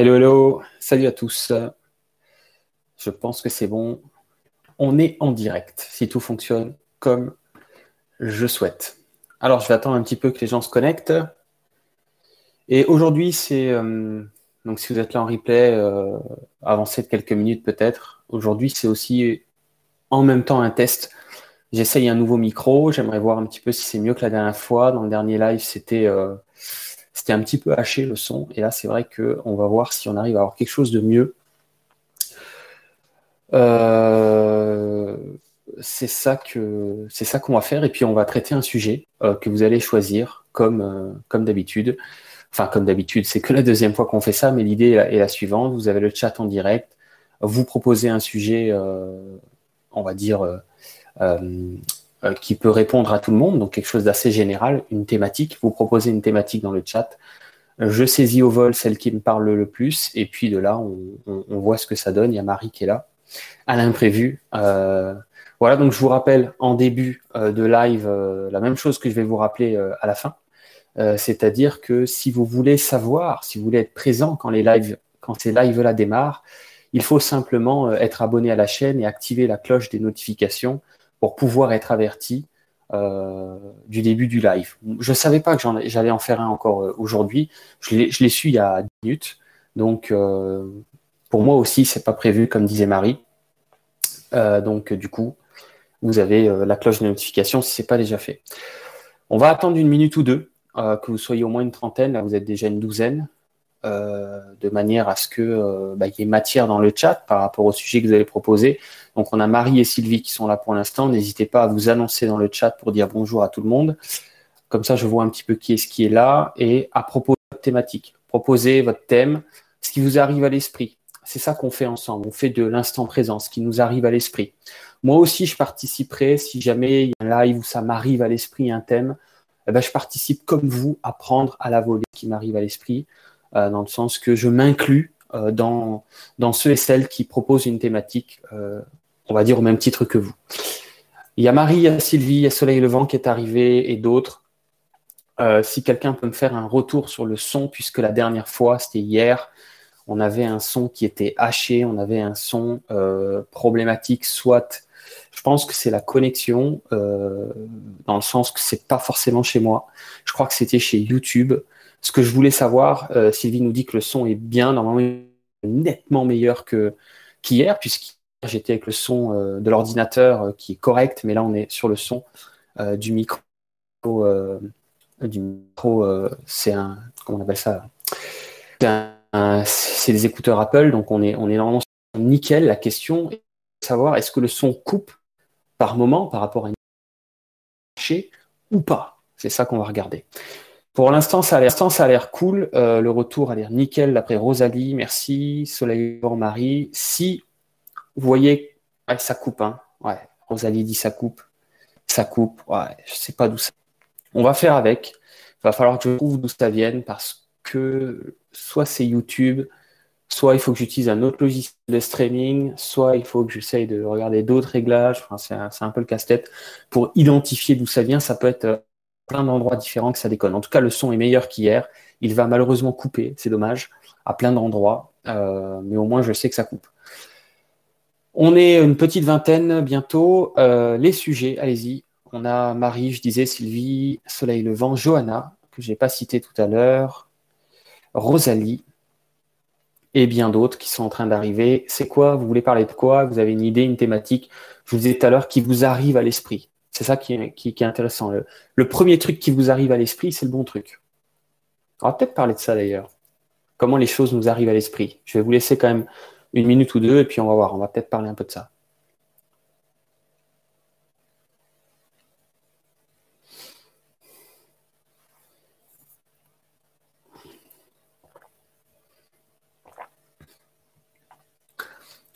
Hello, hello, salut à tous. Je pense que c'est bon. On est en direct, si tout fonctionne comme je souhaite. Alors, je vais attendre un petit peu que les gens se connectent. Et aujourd'hui, c'est. Euh, donc, si vous êtes là en replay, euh, avancez de quelques minutes peut-être. Aujourd'hui, c'est aussi en même temps un test. J'essaye un nouveau micro. J'aimerais voir un petit peu si c'est mieux que la dernière fois. Dans le dernier live, c'était. Euh, c'était un petit peu haché le son. Et là, c'est vrai qu'on va voir si on arrive à avoir quelque chose de mieux. Euh, c'est ça qu'on va faire. Et puis on va traiter un sujet euh, que vous allez choisir comme, euh, comme d'habitude. Enfin, comme d'habitude, c'est que la deuxième fois qu'on fait ça, mais l'idée est la suivante. Vous avez le chat en direct. Vous proposez un sujet, on va dire, euh, qui peut répondre à tout le monde, donc quelque chose d'assez général, une thématique. Vous proposez une thématique dans le chat. Je saisis au vol celle qui me parle le plus, et puis de là, on, voit ce que ça donne. Il y a Marie qui est là, à l'imprévu. Euh, voilà, donc je vous rappelle en début euh, de live la même chose que je vais vous rappeler à la fin. C'est-à-dire que si vous voulez savoir, si vous voulez être présent quand les lives, quand ces lives-là démarrent, il faut simplement être abonné à la chaîne et activer la cloche des notifications pour pouvoir être averti euh, du début du live. Je ne savais pas que j'allais en faire un encore euh, aujourd'hui. Je l'ai su il y a 10 minutes. Donc, euh, pour moi aussi, c'est pas prévu, comme disait Marie. donc, du coup, vous avez la cloche de notification si ce n'est pas déjà fait. On va attendre une minute ou deux, que vous soyez au moins une trentaine. Là, vous êtes déjà une douzaine. Euh, de manière à ce que euh, bah, y ait matière dans le chat par rapport au sujet que vous allez proposer. Donc on a Marie et Sylvie qui sont là pour l'instant. N'hésitez pas à vous annoncer dans le chat pour dire bonjour à tout le monde. Comme ça, je vois un petit peu qui est ce qui est là. Et à propos de votre thématique, proposez votre thème, ce qui vous arrive à l'esprit. C'est ça qu'on fait ensemble. On fait de l'instant présent, ce qui nous arrive à l'esprit. Moi aussi, je participerai si jamais il y a un live où ça m'arrive à l'esprit un thème. Eh ben, je participe comme vous à prendre à la volée ce qui m'arrive à l'esprit. Euh, dans le sens que je m'inclus euh, dans, ceux et celles qui proposent une thématique, euh, on va dire au même titre que vous. Il y a Marie, il y a Sylvie, il y a Soleil Levent qui est arrivé et d'autres. si quelqu'un peut me faire un retour sur le son, puisque la dernière fois, c'était hier, on avait un son qui était haché, on avait un son problématique, soit je pense que c'est la connexion, dans le sens que c'est pas forcément chez moi. Je crois que c'était chez YouTube. Ce que je voulais savoir, euh, Sylvie nous dit que le son est bien, normalement nettement meilleur que qu'hier, puisqu'hier j'étais avec le son euh, de l'ordinateur euh, qui est correct, mais là on est sur le son du micro. c'est un, comment on appelle ça? C'est des écouteurs Apple, donc on est, on est normalement nickel. La question est de savoir est-ce que le son coupe par moment par rapport à une ou pas? C'est ça qu'on va regarder. Pour l'instant, ça a l'air, cool. Euh, le retour a l'air nickel d'après Rosalie. Merci. Soleil Marie. Si vous voyez, ça coupe. Hein. Ouais, Rosalie dit ça coupe. Ça coupe. Ouais, je sais pas d'où ça. On va faire avec. Il va falloir que je trouve d'où ça vienne parce que soit c'est YouTube, soit il faut que j'utilise un autre logiciel de streaming, soit il faut que j'essaye de regarder d'autres réglages. Enfin, c'est un, peu le casse-tête pour identifier d'où ça vient. Ça peut être euh, plein d'endroits différents que ça déconne. En tout cas, le son est meilleur qu'hier. Il va malheureusement couper, c'est dommage, à plein d'endroits, euh, mais au moins je sais que ça coupe. On est une petite vingtaine bientôt. Euh, les sujets, allez-y. On a Marie, je disais, Sylvie, Soleil Levant, Johanna, que je n'ai pas cité tout à l'heure, Rosalie, et bien d'autres qui sont en train d'arriver. C'est quoi? Vous voulez parler de quoi? Vous avez une idée, une thématique? Je vous disais tout à l'heure qui vous arrive à l'esprit. C'est ça qui est, intéressant. Le, premier truc qui vous arrive à l'esprit, c'est le bon truc. On va peut-être parler de ça d'ailleurs. Comment les choses nous arrivent à l'esprit. Je vais vous laisser quand même une minute ou deux et puis on va voir. On va peut-être parler un peu de ça.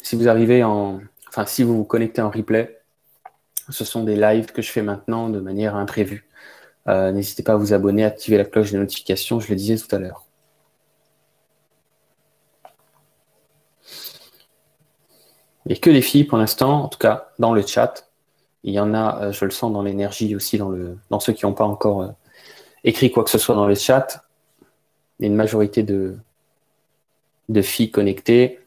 Si vous arrivez en. Enfin, si vous vous connectez en replay, ce sont des lives que je fais maintenant de manière imprévue. Euh, n'hésitez pas à vous abonner, activer la cloche de notification, je le disais tout à l'heure. Et que les filles pour l'instant, en tout cas dans le chat. Il y en a, euh, je le sens dans l'énergie aussi, dans, ceux qui n'ont pas encore euh, écrit quoi que ce soit dans le chat. Il y a une majorité de filles connectées.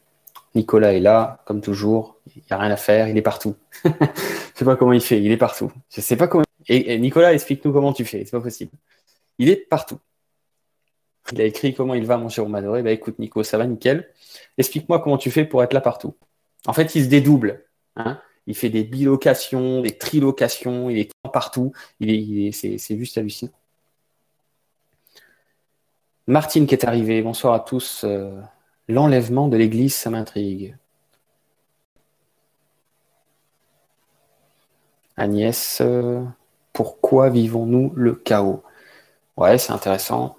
Nicolas est là, comme toujours. Il n'y a rien à faire, il est partout. je ne sais pas comment il fait, il est partout. Je sais pas comment. Et, Nicolas, explique-nous comment tu fais, c'est pas possible. Il est partout. Il a écrit comment il va, mon cher Romadoré. Bah écoute, Nico, ça va nickel. Explique-moi comment tu fais pour être là partout. En fait, il se dédouble. Hein il fait des bilocations, des trilocations, il est partout. Il est, c'est, juste hallucinant. Martine qui est arrivée, bonsoir à tous. Euh, l'enlèvement de l'Église, ça m'intrigue. Agnès, euh, pourquoi vivons-nous le chaos? Ouais, c'est intéressant.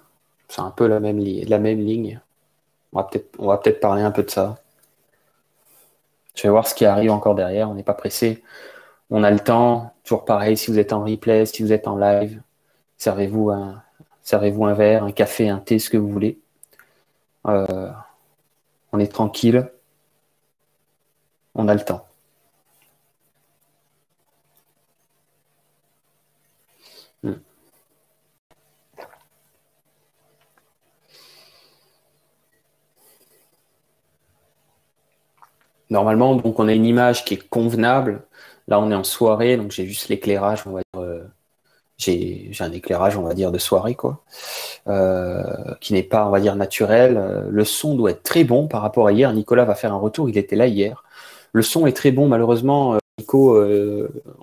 C'est un peu la même, ligne. On va peut-être peut parler un peu de ça. Je vais voir ce qui arrive encore derrière. On n'est pas pressé. On a le temps. Toujours pareil, si vous êtes en replay, si vous êtes en live, servez-vous un, servez-vous un verre, un café, un thé, ce que vous voulez. Euh, on est tranquille. On a le temps. Normalement, donc on a une image qui est convenable. Là, on est en soirée, donc j'ai juste l'éclairage, on va dire. Euh, j'ai un éclairage, on va dire, de soirée, quoi, euh, qui n'est pas, on va dire, naturel. Euh, le son doit être très bon par rapport à hier. Nicolas va faire un retour, il était là hier. Le son est très bon, malheureusement. Nico,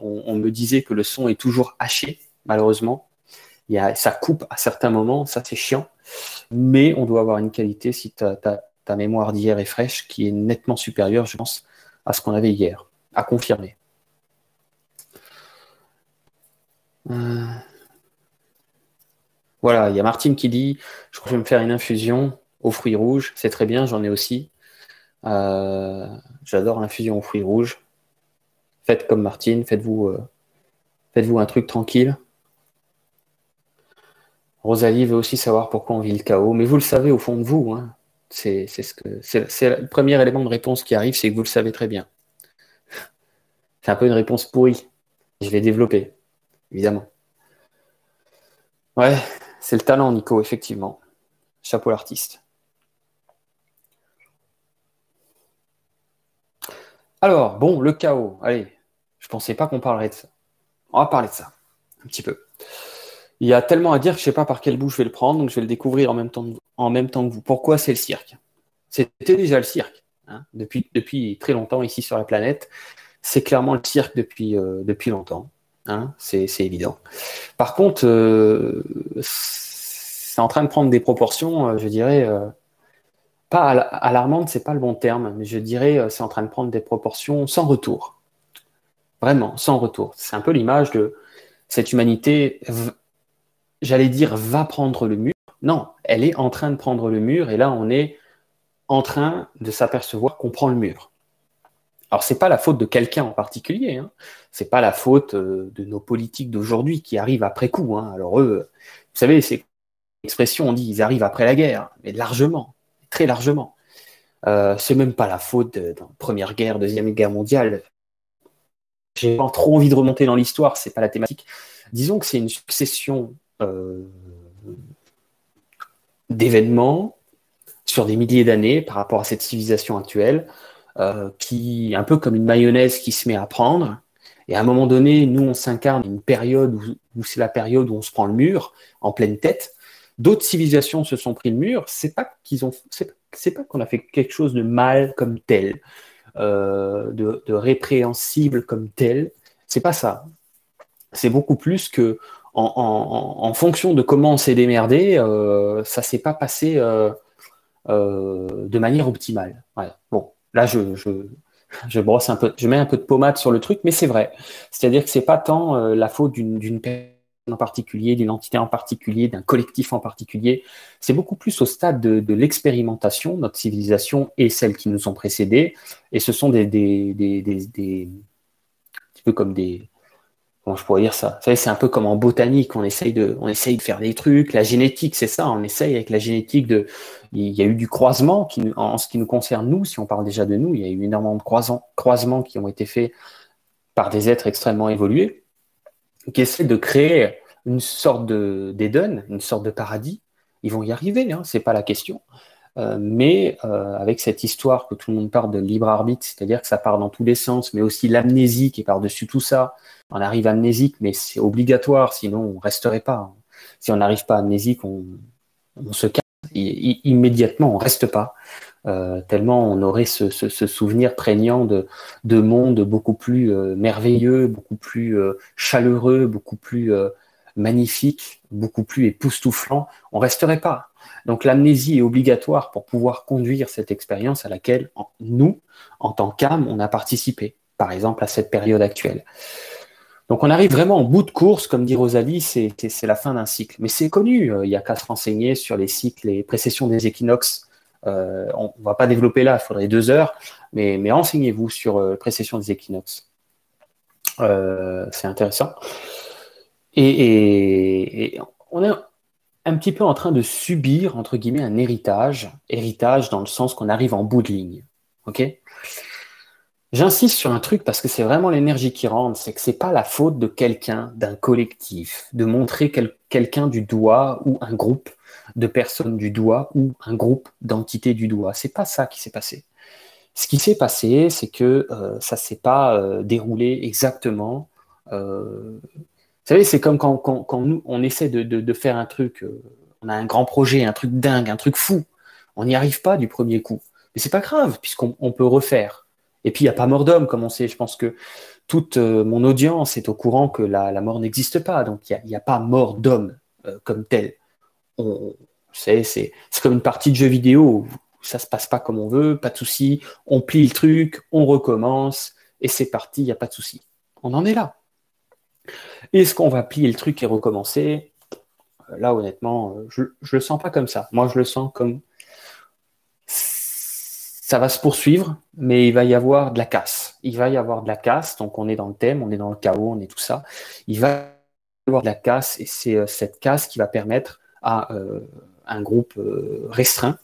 on, me disait que le son est toujours haché, malheureusement. Il y a, ça coupe à certains moments, ça c'est chiant. Mais on doit avoir une qualité si tu as, ta mémoire d'hier est fraîche, qui est nettement supérieure, je pense, à ce qu'on avait hier, à confirmer. Euh, voilà, il y a Martine qui dit Je vais me faire une infusion aux fruits rouges. C'est très bien, j'en ai aussi. Euh, j'adore l'infusion aux fruits rouges. Faites comme Martine, faites-vous euh, faites-vous un truc tranquille. Rosalie veut aussi savoir pourquoi on vit le chaos, mais vous le savez au fond de vous. Hein. C'est ce que c'est le premier élément de réponse qui arrive, c'est que vous le savez très bien. C'est un peu une réponse pourrie. Je vais développer, évidemment. Ouais, c'est le talent, Nico, effectivement. Chapeau l'artiste. Alors, bon, le chaos. Allez, je pensais pas qu'on parlerait de ça. On va parler de ça, un petit peu. Il y a tellement à dire que je ne sais pas par quel bout je vais le prendre, donc je vais le découvrir en même temps, en même temps que vous. Pourquoi c'est le cirque? C'était déjà le cirque, hein, depuis, depuis très longtemps ici sur la planète. C'est clairement le cirque depuis, euh, depuis longtemps, hein, c'est évident. Par contre, euh, c'est en train de prendre des proportions, euh, je dirais, pas alarmantes, c'est pas le bon terme, mais je dirais c'est en train de prendre des proportions sans retour. Vraiment, sans retour. C'est un peu l'image de cette humanité j'allais dire, va prendre le mur. Non, elle est en train de prendre le mur et là, on est en train de s'apercevoir qu'on prend le mur. Alors, ce n'est pas la faute de quelqu'un en particulier, hein. ce n'est pas la faute euh, de nos politiques d'aujourd'hui qui arrivent après coup. Hein. Alors, eux, vous savez, c'est l'expression, on dit ils arrivent après la guerre, mais largement, très largement. Euh, c'est même pas la faute de, la Première Guerre, Deuxième Guerre mondiale. J'ai pas trop envie de remonter dans l'histoire, c'est pas la thématique. Disons que c'est une succession euh, d'événements sur des milliers d'années par rapport à cette civilisation actuelle, euh, qui un peu comme une mayonnaise qui se met à prendre. Et à un moment donné, nous, on s'incarne une période où, c'est la période où on se prend le mur en pleine tête. D'autres civilisations se sont pris le mur. C'est pas qu'ils ont, c'est pas qu'on a fait quelque chose de mal comme tel, euh, de, de, répréhensible comme tel. C'est pas ça. C'est beaucoup plus que en, fonction de comment on s'est démerdé, euh, ça s'est pas passé euh, euh, de manière optimale. Bon, là, je, brosse un peu, je mets un peu de pommade sur le truc, mais c'est vrai. C'est-à-dire que c'est pas tant euh, la faute d'une personne en particulier, d'une entité en particulier, d'un collectif en particulier. C'est beaucoup plus au stade de, l'expérimentation, notre civilisation et celles qui nous ont précédés. Et ce sont des, des, des, un peu comme des, je pourrais dire ça? C'est un peu comme en botanique, on essaye, de, faire des trucs. La génétique, c'est ça, on essaye avec la génétique de. Il y a eu du croisement qui, en ce qui nous concerne, nous, si on parle déjà de nous, il y a eu énormément de croisements qui ont été faits par des êtres extrêmement évolués qui essaient de créer une sorte d'Eden, une sorte de paradis. Ils vont y arriver, hein, c'est pas la question. Euh, mais euh, avec cette histoire que tout le monde parle de libre arbitre, c'est-à-dire que ça part dans tous les sens, mais aussi l'amnésie qui est par-dessus tout ça. On arrive amnésique, mais c'est obligatoire, sinon on resterait pas. Si on n'arrive pas amnésique, on, se casse immédiatement, on reste pas. Euh, tellement on aurait ce, souvenir prégnant de, de monde beaucoup plus merveilleux, beaucoup plus chaleureux, beaucoup plus magnifique, beaucoup plus époustouflant, on resterait pas. Donc l'amnésie est obligatoire pour pouvoir conduire cette expérience à laquelle nous, en tant qu'âme, on a participé, par exemple à cette période actuelle. Donc on arrive vraiment en bout de course, comme dit Rosalie, c'est la fin d'un cycle. Mais c'est connu, euh, il n'y a qu'à se renseigner sur les cycles et précessions des équinoxes. Euh, on ne va pas développer là, il faudrait deux heures, mais, renseignez-vous sur euh, précession des équinoxes. c'est intéressant. Et, on est un petit peu en train de subir, entre guillemets, un héritage. Héritage dans le sens qu'on arrive en bout de ligne. J'insiste sur un truc parce que c'est vraiment l'énergie qui rentre, c'est que c'est pas la faute de quelqu'un, d'un collectif, de montrer quelqu'un du doigt ou un groupe de personnes du doigt ou un groupe d'entités du doigt. C'est pas ça qui s'est passé. Ce qui s'est passé, c'est que euh, ça s'est pas euh, déroulé exactement euh, savez, c'est comme quand, quand, nous, on essaie de, de, faire un truc, euh, on a un grand projet, un truc dingue, un truc fou. On n'y arrive pas du premier coup. Mais c'est pas grave, puisqu'on peut refaire. Et puis, il n'y a pas mort d'homme, comme on sait. Je pense que toute euh, mon audience est au courant que la, la mort n'existe pas. Donc, il n'y a, pas mort d'homme euh, comme tel. C'est comme une partie de jeu vidéo. Où ça se passe pas comme on veut, pas de souci. On plie le truc, on recommence, et c'est parti, il n'y a pas de souci. On en est là. Est-ce qu'on va plier le truc et recommencer? Là, honnêtement, je ne le sens pas comme ça. Moi, je le sens comme ça va se poursuivre, mais il va y avoir de la casse. Il va y avoir de la casse, donc on est dans le thème, on est dans le chaos, on est tout ça. Il va y avoir de la casse, et c'est euh, cette casse qui va permettre à euh, un groupe euh, restreint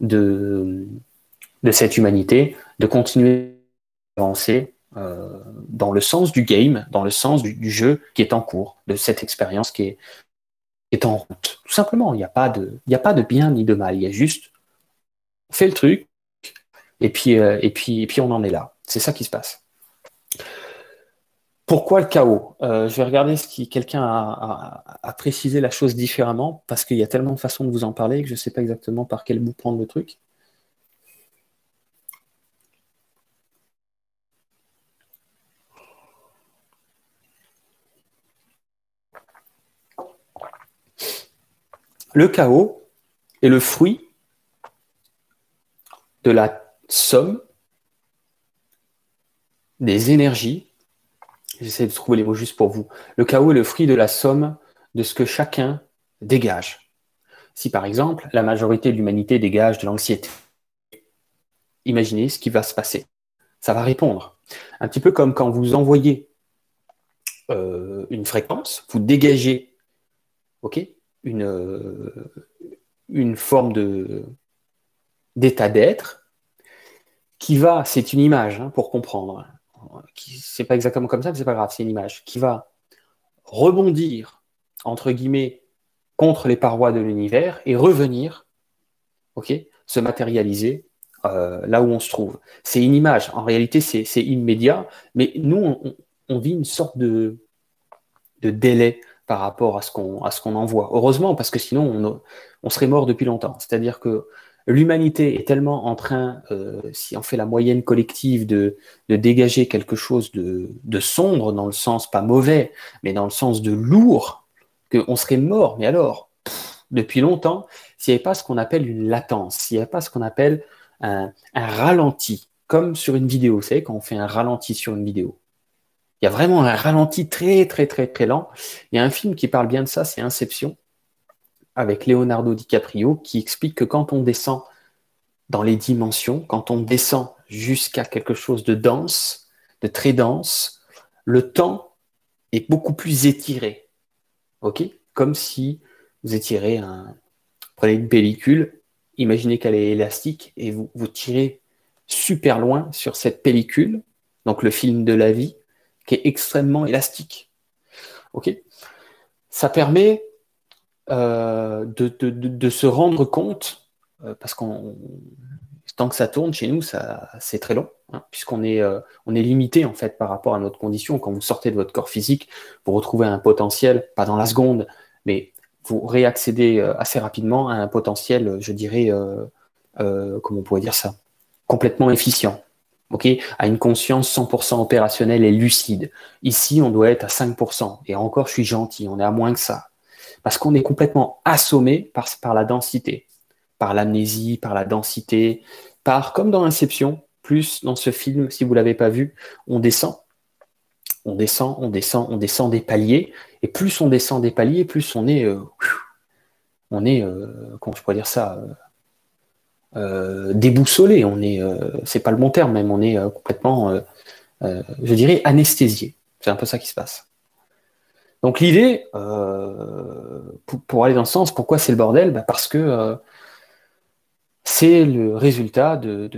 de, de cette humanité de continuer à avancer euh, dans le sens du game, dans le sens du, jeu qui est en cours, de cette expérience qui est, est en route. Tout simplement, il n'y a, pas de, a pas de bien ni de mal, il y a juste, on fait le truc, et puis, euh, et puis, et puis on en est là. C'est ça qui se passe. Pourquoi le chaos? Euh, Je vais regarder si quelqu'un a, a, précisé la chose différemment, parce qu'il y a tellement de façons de vous en parler que je ne sais pas exactement par quel bout prendre le truc. Le chaos est le fruit de la somme des énergies. J'essaie de trouver les mots juste pour vous. Le chaos est le fruit de la somme de ce que chacun dégage. Si par exemple la majorité de l'humanité dégage de l'anxiété, imaginez ce qui va se passer. Ça va répondre. Un petit peu comme quand vous envoyez euh, une fréquence, vous dégagez, ok, une, forme d'état d'être qui va, c'est une image hein, pour comprendre, c'est pas exactement comme ça, mais c'est pas grave, c'est une image qui va rebondir entre guillemets contre les parois de l'univers et revenir, ok, se matérialiser euh, là où on se trouve. C'est une image. En réalité, c'est, immédiat, mais nous, on, vit une sorte de, de délai par rapport à ce qu'on à envoie. Heureusement, parce que sinon on, serait mort depuis longtemps. C'est-à-dire que l'humanité est tellement en train, euh, si on fait la moyenne collective, de, dégager quelque chose de, de, sombre, dans le sens pas mauvais, mais dans le sens de lourd, qu'on serait mort. Mais alors, depuis longtemps, s'il n'y avait pas ce qu'on appelle une latence, s'il n'y avait pas ce qu'on appelle un, un ralenti, comme sur une vidéo, vous savez, quand on fait un ralenti sur une vidéo. Il y a vraiment un ralenti très, très, très, très lent. Il y a un film qui parle bien de ça, c'est Inception, avec Leonardo DiCaprio, qui explique que quand on descend dans les dimensions, quand on descend jusqu'à quelque chose de dense, de très dense, le temps est beaucoup plus étiré. OK? Comme si vous étirez un. Prenez une pellicule, imaginez qu'elle est élastique et vous, vous tirez super loin sur cette pellicule, donc le film de la vie, qui est extrêmement élastique. Ok Ça permet euh, de, se rendre compte parce qu'on tant que ça tourne chez nous, ça c'est très long, hein, puisqu'on est, on est limité en fait par rapport à notre condition. Quand vous sortez de votre corps physique, vous retrouvez un potentiel, pas dans la seconde, mais vous réaccédez assez rapidement à un potentiel, je dirais, comment on pourrait dire ça, complètement efficient à une conscience 100% opérationnelle et lucide. Ici, on doit être à 5%. Et encore, je suis gentil, on est à moins que ça. Parce qu'on est complètement assommé par, par la densité, par l'amnésie, par la densité, par, comme dans Inception, plus dans ce film, si vous ne l'avez pas vu, on descend. On descend, on descend, on descend des paliers. Et plus on descend des paliers, plus on est, euh, on est, euh, comment je pourrais dire ça, euh, déboussolé, on est, euh, c'est pas le bon terme même, on est euh, complètement, je dirais, anesthésié. C'est un peu ça qui se passe. Donc l'idée, pour, aller dans ce sens, pourquoi c'est le bordel? Bah, Parce que c'est le résultat de,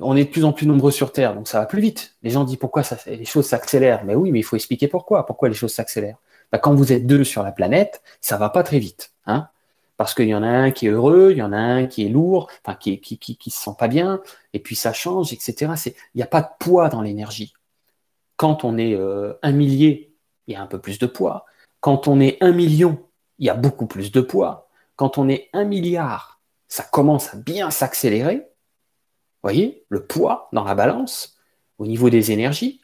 On est de plus en plus nombreux sur Terre, donc ça va plus vite. Les gens disent pourquoi les choses s'accélèrent. Mais oui, mais il faut expliquer pourquoi. Pourquoi les choses s'accélèrent? Bah, Quand vous êtes deux sur la planète, ça va pas très vite. Hein parce qu'il y en a un qui est heureux, il y en a un qui est lourd, qui, qui, se sent pas bien, et puis ça change, etc. Il n'y a pas de poids dans l'énergie. Quand on est euh, un millier, il y a un peu plus de poids. Quand on est un million, il y a beaucoup plus de poids. Quand on est un milliard, ça commence à bien s'accélérer. Vous voyez, le poids dans la balance, au niveau des énergies,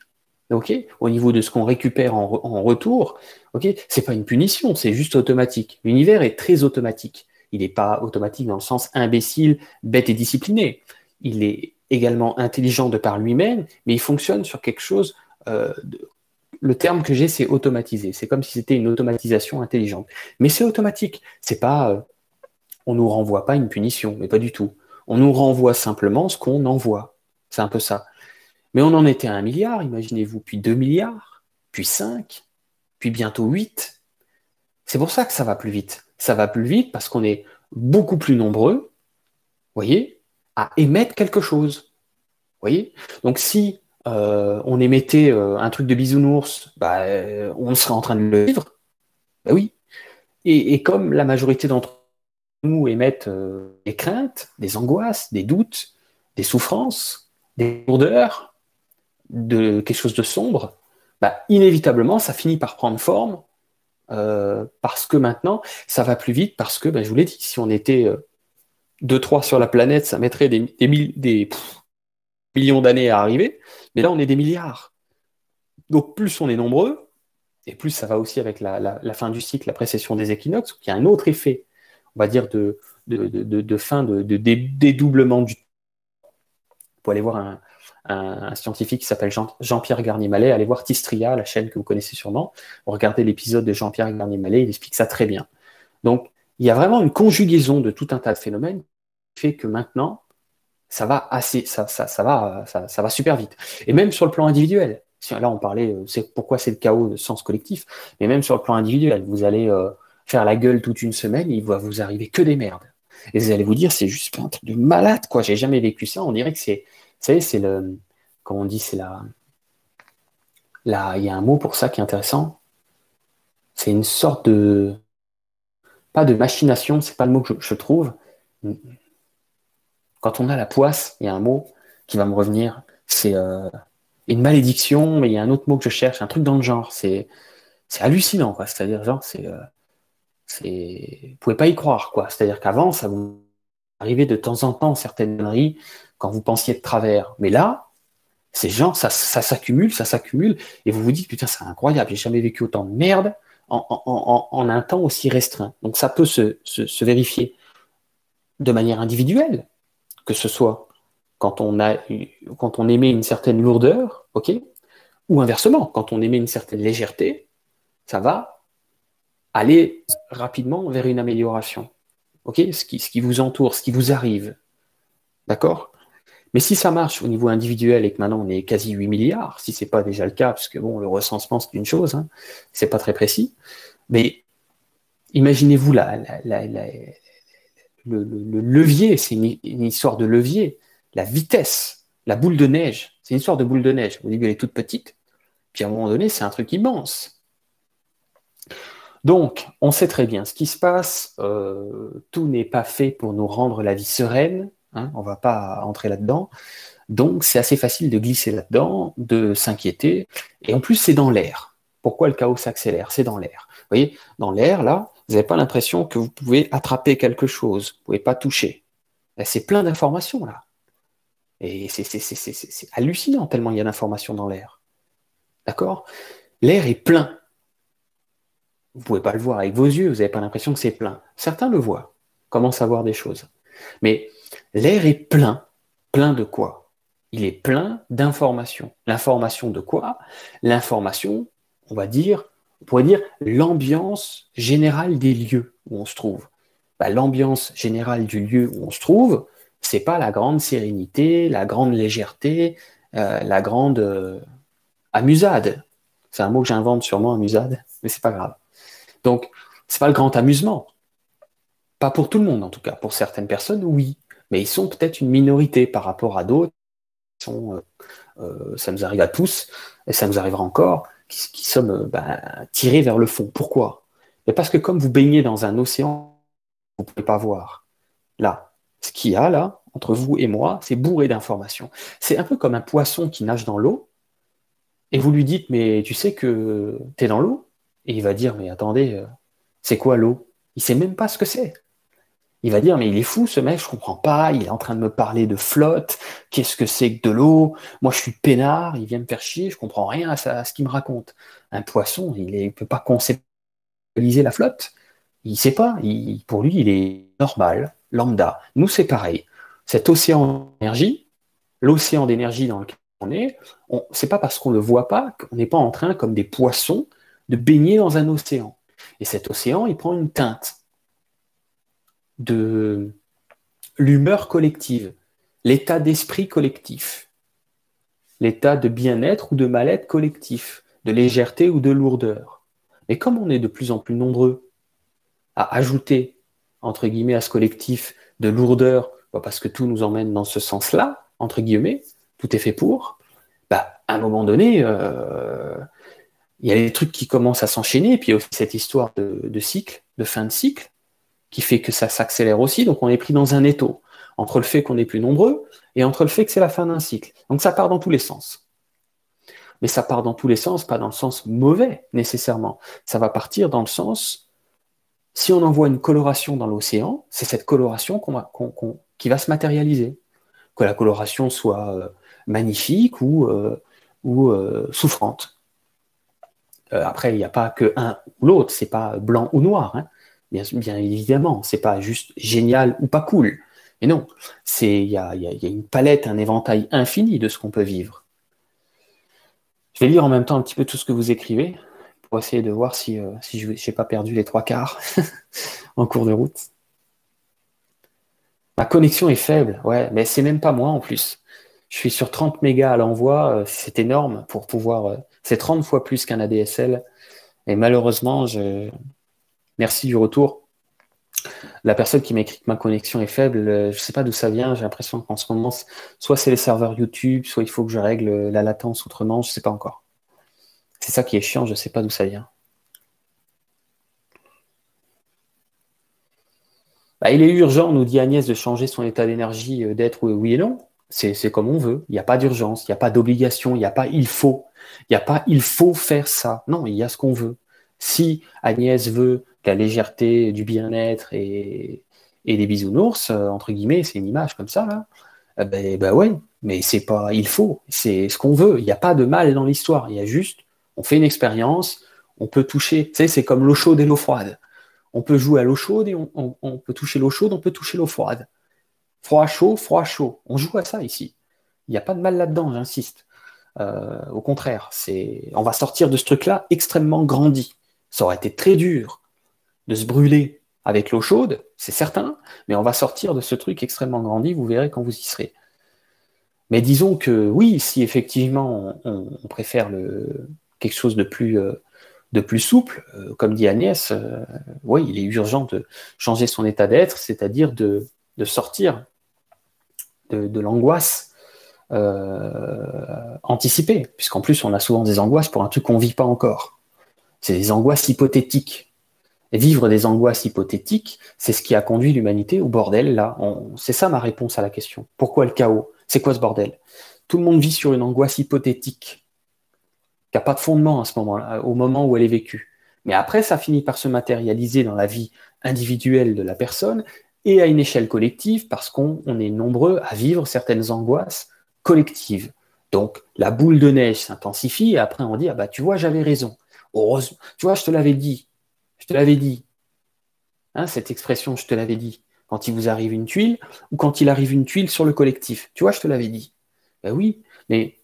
ok, au niveau de ce qu'on récupère en, retour, ok, c'est pas une punition, c'est juste automatique. L'univers est très automatique. Il n'est pas automatique dans le sens imbécile, bête et discipliné. Il est également intelligent de par lui-même, mais il fonctionne sur quelque chose. Euh, le terme que j'ai, c'est automatisé. C'est comme si c'était une automatisation intelligente. Mais c'est automatique. C'est pas, euh, on nous renvoie pas une punition, mais pas du tout. On nous renvoie simplement ce qu'on envoie. C'est un peu ça. Mais on en était à un milliard, imaginez-vous, puis 2 milliards, puis 5, puis bientôt 8. C'est pour ça que ça va plus vite. Ça va plus vite parce qu'on est beaucoup plus nombreux, voyez, à émettre quelque chose. voyez Donc si euh, on émettait euh, un truc de bisounours, bah, euh, on serait en train de le vivre. Bah oui. Et, et comme la majorité d'entre nous émettent des craintes, des angoisses, des doutes, des souffrances, des lourdeurs, de quelque chose de sombre, bah, inévitablement, ça finit par prendre forme euh, parce que maintenant, ça va plus vite, parce que, bah, je vous l'ai dit, si on était 2-3 euh, sur la planète, ça mettrait des, millions d'années à arriver, mais là, on est des milliards. Donc, plus on est nombreux, et plus ça va aussi avec la, fin du cycle, la précession des équinoxes, qui a un autre effet, on va dire, de, fin, de, dédoublement du temps. Vous aller voir un, un, scientifique qui s'appelle Jean-Pierre Garnier-Mallet. Allez voir Tistria, la chaîne que vous connaissez sûrement. Regardez l'épisode de Jean-Pierre Garnier-Mallet, il explique ça très bien. Donc, il y a vraiment une conjugaison de tout un tas de phénomènes qui fait que maintenant, ça va assez, ça, va, ça, va super vite. Et même sur le plan individuel. Là, on parlait, euh, c'est pourquoi c'est le chaos de sens collectif, mais même sur le plan individuel, vous allez euh, faire la gueule toute une semaine, il va vous arriver que des merdes. Et vous allez vous dire, c'est juste un truc de malade, quoi. J'ai jamais vécu ça. On dirait que c'est, c'est le, comme on dit, c'est la, il y a un mot pour ça qui est intéressant. C'est une sorte de, pas de machination, c'est pas le mot que je, trouve. Quand on a la poisse, il y a un mot qui va me revenir. C'est euh, une malédiction, mais il y a un autre mot que je cherche, un truc dans le genre. C'est, hallucinant, quoi. C'est-à-dire, genre, c'est, euh, vous pouvez pas y croire, quoi. C'est-à-dire qu'avant, ça vous arrivait de temps en temps certaines conneries quand vous pensiez de travers. Mais là, ces gens, ça, s'accumule, ça s'accumule, et vous vous dites, putain, c'est incroyable, j'ai jamais vécu autant de merde en, un temps aussi restreint. Donc ça peut se, vérifier de manière individuelle, que ce soit quand on, a, quand on émet une certaine lourdeur, ou inversement, quand on émet une certaine légèreté, ça va aller rapidement vers une amélioration. Ce qui vous entoure, ce qui vous arrive, d'accord? Mais si ça marche au niveau individuel et que maintenant on est quasi 8 milliards, si ce n'est pas déjà le cas, parce que bon, le recensement c'est une chose, hein, c'est pas très précis, mais imaginez-vous le, levier, c'est une, histoire de levier, la vitesse, la boule de neige, c'est une histoire de boule de neige. Au début elle est toute petite, puis à un moment donné c'est un truc immense. Donc, on sait très bien ce qui se passe. tout n'est pas fait pour nous rendre la vie sereine. Hein, on ne va pas entrer là-dedans. Donc, c'est assez facile de glisser là-dedans, de s'inquiéter. Et en plus, c'est dans l'air. Pourquoi le chaos s'accélère? C'est dans l'air. Vous voyez, dans l'air, là, vous n'avez pas l'impression que vous pouvez attraper quelque chose. Vous ne pouvez pas toucher. C'est plein d'informations, là. Et c'est hallucinant tellement il y a d'informations dans l'air. D'accord? L'air est plein. Vous ne pouvez pas le voir avec vos yeux, vous n'avez pas l'impression que c'est plein. Certains le voient, commencent à voir des choses. Mais l'air est plein. Plein de quoi? Il est plein d'informations. L'information de quoi? L'information, on va dire, on pourrait dire l'ambiance générale des lieux où on se trouve. Bah, l'ambiance générale du lieu où on se trouve, c'est pas la grande sérénité, la grande légèreté, euh, la grande euh, amusade. C'est un mot que j'invente sûrement, amusade, mais c'est pas grave. Donc, c'est pas le grand amusement. Pas pour tout le monde, en tout cas. Pour certaines personnes, oui. Mais ils sont peut-être une minorité par rapport à d'autres. Euh, ça nous arrive à tous, et ça nous arrivera encore, qui, sommes ben, tirés vers le fond. Pourquoi? Parce que comme vous baignez dans un océan, vous ne pouvez pas voir. Là, ce qu'il y a là, entre vous et moi, c'est bourré d'informations. C'est un peu comme un poisson qui nage dans l'eau, et vous lui dites, mais tu sais que tu es dans l'eau? Et il va dire, mais attendez, euh, c'est quoi l'eau? Il ne sait même pas ce que c'est. Il va dire, mais il est fou ce mec, je comprends pas, il est en train de me parler de flotte, qu'est-ce que c'est que de l'eau? Moi je suis peinard, il vient me faire chier, je comprends rien à, ce qu'il me raconte. Un poisson, il ne peut pas conceptualiser la flotte, il ne sait pas, pour lui il est normal, lambda. Nous c'est pareil. Cet océan d'énergie, l'océan d'énergie dans lequel on est, c'est pas parce qu'on ne le voit pas qu'on n'est pas en train, comme des poissons, de baigner dans un océan. Et cet océan, il prend une teinte de l'humeur collective, l'état d'esprit collectif, l'état de bien-être ou de mal-être collectif, de légèreté ou de lourdeur. Mais comme on est de plus en plus nombreux à ajouter, entre guillemets, à ce collectif de lourdeur, bah, parce que tout nous emmène dans ce sens-là, entre guillemets, tout est fait pour, bah, à un moment donné, euh, il y a des trucs qui commencent à s'enchaîner, et puis il y a aussi cette histoire de cycle, de fin de cycle, qui fait que ça s'accélère aussi. Donc on est pris dans un étau entre le fait qu'on est plus nombreux et entre le fait que c'est la fin d'un cycle. Donc ça part dans tous les sens. Mais ça part dans tous les sens, pas dans le sens mauvais nécessairement. Ça va partir dans le sens, si on envoie une coloration dans l'océan, c'est cette coloration qui va se matérialiser. Que la coloration soit euh, magnifique ou, euh, euh, souffrante. après, il n'y a pas que un ou l'autre, c'est pas blanc ou noir. Hein. Bien, bien évidemment, c'est pas juste génial ou pas cool. Mais non, il y a, une palette, un éventail infini de ce qu'on peut vivre. Je vais lire en même temps un petit peu tout ce que vous écrivez pour essayer de voir si, euh, si je n'ai pas perdu les trois quarts en cours de route. Ma connexion est faible, ouais, mais c'est même pas moi en plus. Je suis sur 30 mégas à l'envoi, euh, c'est énorme pour pouvoir. Euh, c'est 30 fois plus qu'un ADSL. Et malheureusement, je, Merci du retour. La personne qui m'a écrit que ma connexion est faible, euh, je ne sais pas d'où ça vient. J'ai l'impression qu'en ce moment, soit c'est les serveurs YouTube, soit il faut que je règle la latence autrement. Je ne sais pas encore. C'est ça qui est chiant, je ne sais pas d'où ça vient. Bah, il est urgent, nous dit Agnès, de changer son état d'énergie, euh, d'être oui et non. C'est comme on veut. Il n'y a pas d'urgence, il n'y a pas d'obligation, il n'y a pas il faut. Il n'y a pas il faut faire ça. Non, il y a ce qu'on veut. Si Agnès veut la légèreté, du bien-être et, des bisounours, euh, entre guillemets, c'est une image comme ça. Eh ben, ben ouais, mais c'est pas il faut, c'est ce qu'on veut. Il n'y a pas de mal dans l'histoire. Il y a juste, on fait une expérience, on peut toucher. Tu sais, c'est comme l'eau chaude et l'eau froide. On peut jouer à l'eau chaude et on, peut toucher l'eau chaude, on peut toucher l'eau froide. Froid, chaud, froid, chaud. On joue à ça ici. Il n'y a pas de mal là-dedans, j'insiste. Euh, au contraire, c'est, on va sortir de ce truc-là extrêmement grandi. Ça aurait été très dur de se brûler avec l'eau chaude, c'est certain, mais on va sortir de ce truc extrêmement grandi, vous verrez quand vous y serez. Mais disons que oui, si effectivement on, préfère quelque chose de plus, euh, de plus souple, euh, comme dit Agnès, euh, oui, il est urgent de changer son état d'être, c'est-à-dire de, sortir de, l'angoisse anticipée, puisqu'en plus on a souvent des angoisses pour un truc qu'on ne vit pas encore. C'est des angoisses hypothétiques vivre des angoisses hypothétiques, c'est ce qui a conduit l'humanité au bordel. Là, c'est ça ma réponse à la question. Pourquoi le chaos? C'est quoi ce bordel? Tout le monde vit sur une angoisse hypothétique qui n'a pas de fondement à ce moment-là, au moment où elle est vécue. Mais après, ça finit par se matérialiser dans la vie individuelle de la personne et à une échelle collective parce qu'on est nombreux à vivre certaines angoisses collectives. Donc la boule de neige s'intensifie et après on dit ah bah tu vois j'avais raison. Heureusement, tu vois je te l'avais dit, je te l'avais dit. Hein, cette expression je te l'avais dit quand il vous arrive une tuile ou quand il arrive une tuile sur le collectif. Tu vois je te l'avais dit. Ben oui, mais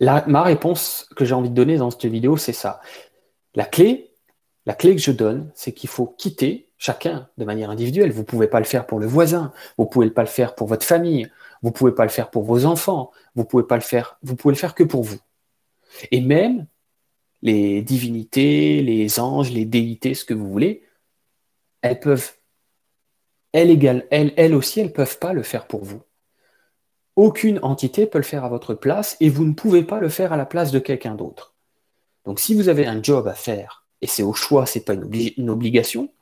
ma réponse que j'ai envie de donner dans cette vidéo c'est ça. La clé, la clé que je donne, c'est qu'il faut quitter chacun de manière individuelle. Vous ne pouvez pas le faire pour le voisin, vous ne pouvez pas le faire pour votre famille, vous ne pouvez pas le faire pour vos enfants, vous pouvez pas pouvez le faire que pour vous. Et même les divinités, les anges, les déités, ce que vous voulez, elles peuvent, elles, égales, elles, elles aussi, elles ne peuvent pas le faire pour vous. Aucune entité peut le faire à votre place et vous ne pouvez pas le faire à la place de quelqu'un d'autre. Donc si vous avez un job à faire, et c'est au choix, ce n'est pas une, une obligation,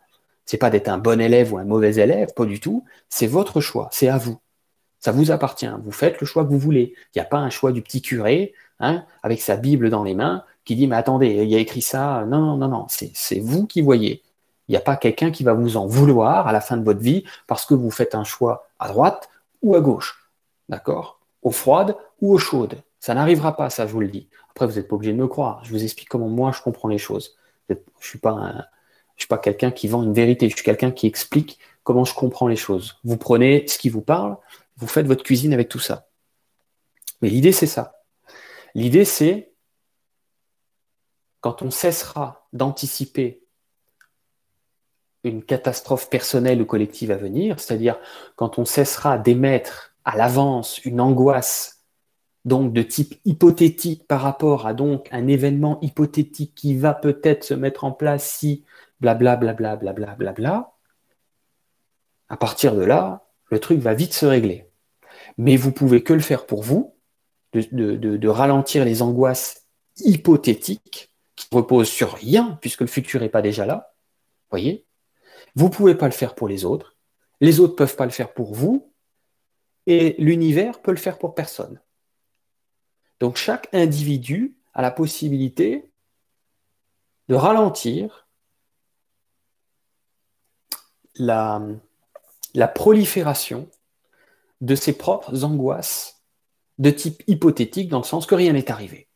c'est pas d'être un bon élève ou un mauvais élève, pas du tout, c'est votre choix, c'est à vous. Ça vous appartient. Vous faites le choix que vous voulez. Il n'y a pas un choix du petit curé, hein, avec sa Bible dans les mains, qui dit, mais attendez, il y a écrit ça. Non, non, non, non. C'est vous qui voyez. Il n'y a pas quelqu'un qui va vous en vouloir à la fin de votre vie parce que vous faites un choix à droite ou à gauche. D'accord? Eau froide ou eau chaude. Ça n'arrivera pas, ça, je vous le dis. Après, vous n'êtes pas obligé de me croire. Je vous explique comment moi je comprends les choses. Je ne suis pas, suis pas quelqu'un qui vend une vérité. Je suis quelqu'un qui explique comment je comprends les choses. Vous prenez ce qui vous parle vous faites votre cuisine avec tout ça. Mais l'idée, c'est ça. L'idée, c'est quand on cessera d'anticiper une catastrophe personnelle ou collective à venir, c'est-à-dire quand on cessera d'émettre à l'avance une angoisse donc de type hypothétique par rapport à donc un événement hypothétique qui va peut-être se mettre en place si blablabla blablabla bla, bla, à partir de là, le truc va vite se régler. Mais vous pouvez que le faire pour vous, de, ralentir les angoisses hypothétiques qui reposent sur rien, puisque le futur n'est pas déjà là. Voyez? Vous ne pouvez pas le faire pour les autres, les autres ne peuvent pas le faire pour vous, et l'univers peut le faire pour personne. Donc chaque individu a la possibilité de ralentir la prolifération de ses propres angoisses de type hypothétique, dans le sens que rien n'est arrivé.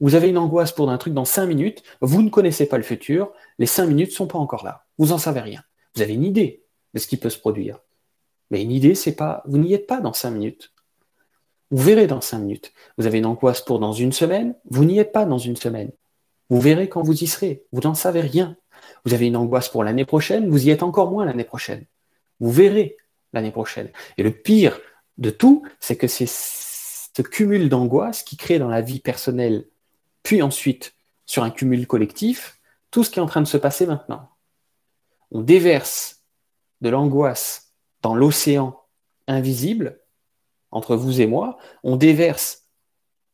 Vous avez une angoisse pour un truc dans cinq minutes, vous ne connaissez pas le futur, les cinq minutes ne sont pas encore là, vous n'en savez rien. Vous avez une idée de ce qui peut se produire. Mais une idée, c'est pas, vous n'y êtes pas dans cinq minutes. Vous verrez dans cinq minutes. Vous avez une angoisse pour dans une semaine, vous n'y êtes pas dans une semaine. Vous verrez quand vous y serez, vous n'en savez rien. Vous avez une angoisse pour l'année prochaine, vous y êtes encore moins l'année prochaine. Vous verrez l'année prochaine. Et le pire de tout, c'est que c'est ce cumul d'angoisse qui crée dans la vie personnelle, puis ensuite sur un cumul collectif, tout ce qui est en train de se passer maintenant. On déverse de l'angoisse dans l'océan invisible, entre vous et moi, on déverse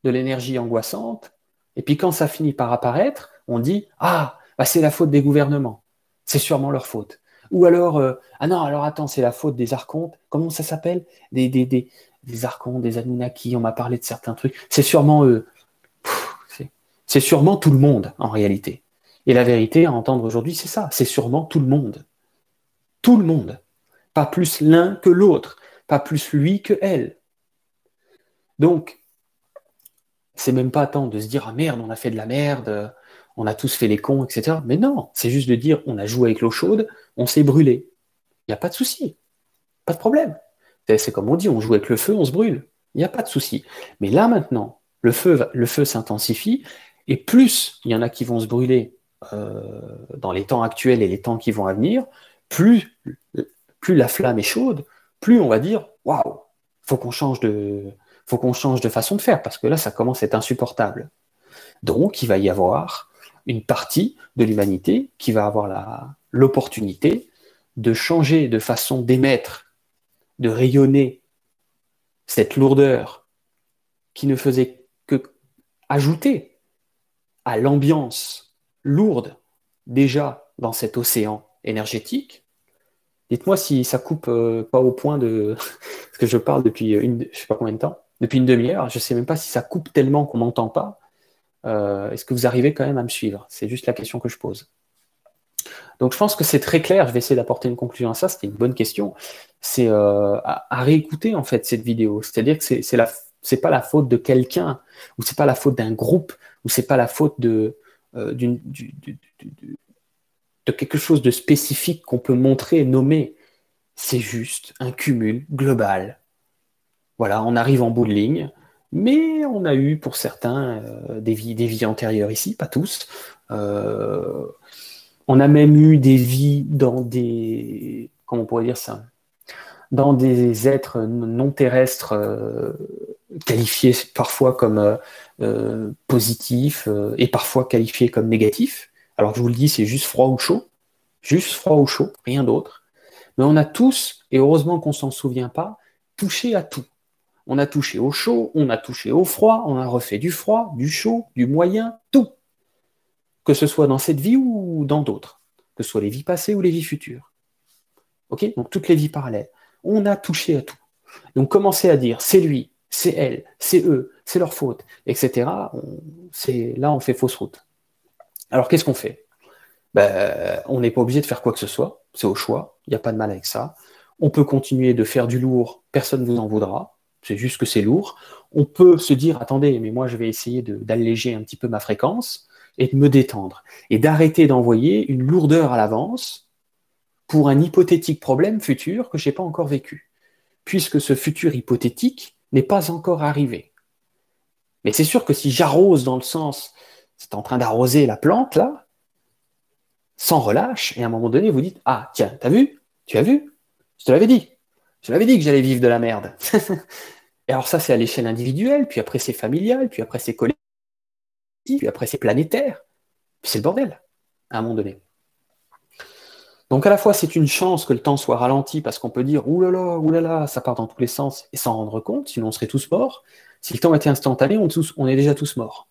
de l'énergie angoissante, et puis quand ça finit par apparaître, on dit Ah, bah c'est la faute des gouvernements, c'est sûrement leur faute. Ou alors, euh, ah non, alors attends, c'est la faute des archontes. Comment ça s'appelle? Des, des, des, des, archontes, des Anunnaki, on m'a parlé de certains trucs. C'est sûrement eux. C'est sûrement tout le monde, en réalité. Et la vérité à entendre aujourd'hui, c'est ça. C'est sûrement tout le monde. Tout le monde. Pas plus l'un que l'autre. Pas plus lui que elle. Donc, c'est même pas temps de se dire, ah merde, on a fait de la merde on a tous fait les cons, etc. Mais non, c'est juste de dire on a joué avec l'eau chaude, on s'est brûlé. Il n'y a pas de souci. Pas de problème. C'est comme on dit, on joue avec le feu, on se brûle. Il n'y a pas de souci. Mais là maintenant, le feu s'intensifie, et plus il y en a qui vont se brûler euh, dans les temps actuels et les temps qui vont venir, plus, plus la flamme est chaude, plus on va dire waouh, faut qu'on change de, faut qu'on change de façon de faire parce que là ça commence à être insupportable. Donc il va y avoir une partie de l'humanité qui va avoir l'opportunité de changer de façon d'émettre, de rayonner cette lourdeur qui ne faisait que ajouter à l'ambiance lourde déjà dans cet océan énergétique. Dites-moi si ça coupe euh, pas au point de ce que je parle depuis une, je sais pas combien de temps, depuis une demi-heure. Je sais même pas si ça coupe tellement qu'on m'entend pas. Euh, est-ce que vous arrivez quand même à me suivre? C'est juste la question que je pose. Donc je pense que c'est très clair. Je vais essayer d'apporter une conclusion à ça. C'était une bonne question. C'est euh, à, réécouter en fait cette vidéo. C'est-à-dire que c'est la c'est pas la faute de quelqu'un ou c'est pas la faute d'un groupe ou c'est pas la faute de de quelque chose de spécifique qu'on peut montrer et nommer. C'est juste un cumul global. Voilà, on arrive en bout de ligne, mais on a eu pour certains euh, des, vies, des vies antérieures ici, pas tous. Euh, on a même eu des vies dans des. Comment on pourrait dire ça? Dans des êtres non terrestres euh, qualifiés parfois comme positifs et parfois qualifiés comme négatifs. Alors je vous le dis, c'est juste froid ou chaud. Juste froid ou chaud, rien d'autre. Mais on a tous, et heureusement qu'on s'en souvient pas, touché à tout. On a touché au chaud, on a touché au froid, on a refait du froid, du chaud, du moyen, tout. Que ce soit dans cette vie ou dans d'autres. Que ce soit les vies passées ou les vies futures. Ok? Donc toutes les vies parallèles. On a touché à tout. Donc commencer à dire c'est lui, c'est elle, c'est eux, c'est leur faute, etc. là on fait fausse route. Alors qu'est-ce qu'on fait? Ben, On n'est pas obligé de faire quoi que ce soit, c'est au choix, il n'y a pas de mal avec ça. On peut continuer de faire du lourd, personne ne vous en voudra, c'est juste que c'est lourd. On peut se dire, attendez, mais moi je vais essayer d'alléger un petit peu ma fréquence et de me détendre, et d'arrêter d'envoyer une lourdeur à l'avance pour un hypothétique problème futur que je n'ai pas encore vécu, puisque ce futur hypothétique n'est pas encore arrivé. Mais c'est sûr que si j'arrose dans le sens c'est en train d'arroser la plante, là, sans relâche, et à un moment donné, vous dites Ah, tiens, t'as vu? Tu as vu? Je te l'avais dit. Je te l'avais dit que j'allais vivre de la merde. et alors, ça, c'est à l'échelle individuelle, puis après, c'est familial, puis après, c'est collectif, puis après, c'est planétaire. Puis c'est le bordel, à un moment donné. Donc à la fois c'est une chance que le temps soit ralenti parce qu'on peut dire oulala, oulala, ça part dans tous les sens et s'en rendre compte, sinon on serait tous morts. Si le temps était instantané, on, est déjà tous morts.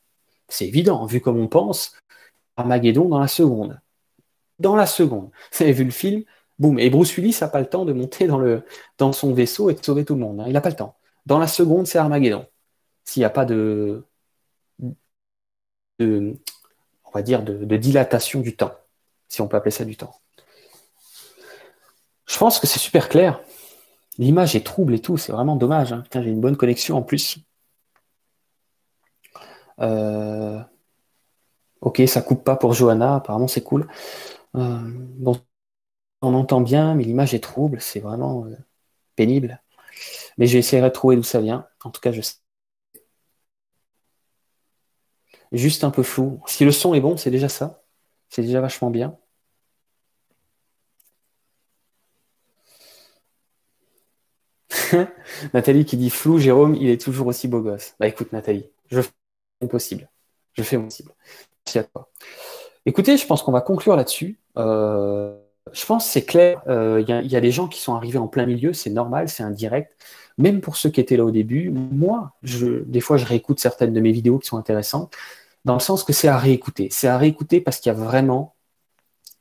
C'est évident, vu comme on pense, Armageddon dans la seconde. Dans la seconde. Vous avez vu le film? Boum. Et Bruce Willis n'a pas le temps de monter dans son vaisseau et de sauver tout le monde. Hein. Il n'a pas le temps. Dans la seconde, c'est Armageddon. S'il n'y a pas de, on va dire, de, dilatation du temps, si on peut appeler ça du temps. Je pense que c'est super clair. L'image est trouble et tout, c'est vraiment dommage. Hein. j'ai une bonne connexion en plus. Euh, ok, ça coupe pas pour Johanna, apparemment c'est cool. Euh, on entend bien, mais l'image est trouble, c'est vraiment euh, pénible. Mais essayé de trouver d'où ça vient. En tout cas, je sais. Juste un peu flou. Si le son est bon, c'est déjà ça. C'est déjà vachement bien. Nathalie qui dit flou, Jérôme, il est toujours aussi beau gosse. Bah écoute, Nathalie, je possible. Je fais mon possible. Merci à toi. Écoutez, je pense qu'on va conclure là-dessus. Euh, je pense c'est clair. Il euh, y, a des gens qui sont arrivés en plein milieu, c'est normal, c'est indirect. Même pour ceux qui étaient là au début, moi, je, des fois, je réécoute certaines de mes vidéos qui sont intéressantes, dans le sens que c'est à réécouter. C'est à réécouter parce qu'il y a vraiment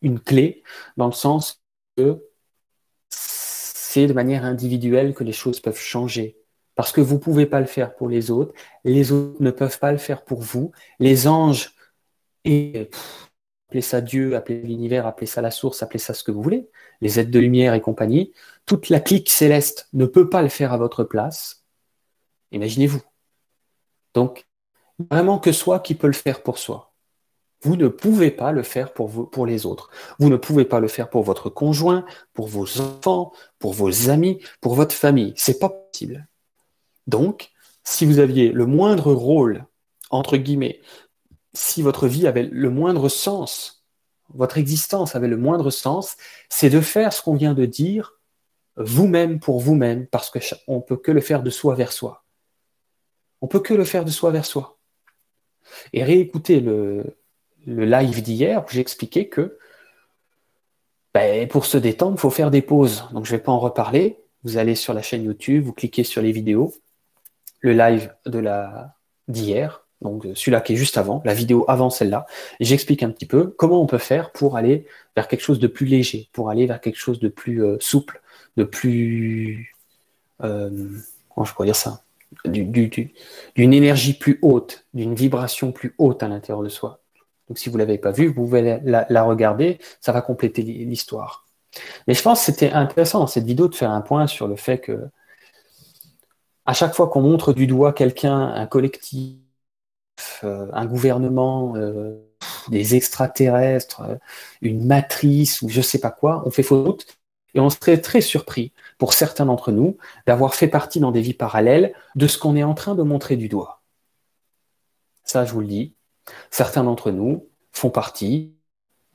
une clé, dans le sens que de manière individuelle que les choses peuvent changer parce que vous ne pouvez pas le faire pour les autres, les autres ne peuvent pas le faire pour vous, les anges, et appelez ça Dieu, appelez l'univers, appelez ça la source, appelez ça ce que vous voulez, les êtres de lumière et compagnie, toute la clique céleste ne peut pas le faire à votre place. Imaginez-vous. Donc, vraiment que soi qui peut le faire pour soi. Vous ne pouvez pas le faire pour, vous, pour les autres. Vous ne pouvez pas le faire pour votre conjoint, pour vos enfants, pour vos amis, pour votre famille. C'est pas possible. Donc, si vous aviez le moindre rôle, entre guillemets, si votre vie avait le moindre sens, votre existence avait le moindre sens, c'est de faire ce qu'on vient de dire vous-même pour vous-même, parce qu'on ne peut que le faire de soi vers soi. On peut que le faire de soi vers soi. Et réécouter le, live d'hier où j'ai expliqué que ben, pour se détendre, il faut faire des pauses. Donc je ne vais pas en reparler. Vous allez sur la chaîne YouTube, vous cliquez sur les vidéos le live de la d'hier, donc celui-là qui est juste avant, la vidéo avant celle-là, j'explique un petit peu comment on peut faire pour aller vers quelque chose de plus léger, pour aller vers quelque chose de plus souple, de plus... comment je pourrais dire ça? D'une énergie plus haute, d'une vibration plus haute à l'intérieur de soi. Donc si vous ne l'avez pas vu, vous pouvez la, regarder, ça va compléter l'histoire. Mais je pense que c'était intéressant dans cette vidéo de faire un point sur le fait que à chaque fois qu'on montre du doigt quelqu'un, un collectif, euh, un gouvernement, euh, des extraterrestres, euh, une matrice ou je ne sais pas quoi, on fait faute et on serait très surpris, pour certains d'entre nous, d'avoir fait partie dans des vies parallèles de ce qu'on est en train de montrer du doigt. Ça, je vous le dis, certains d'entre nous font partie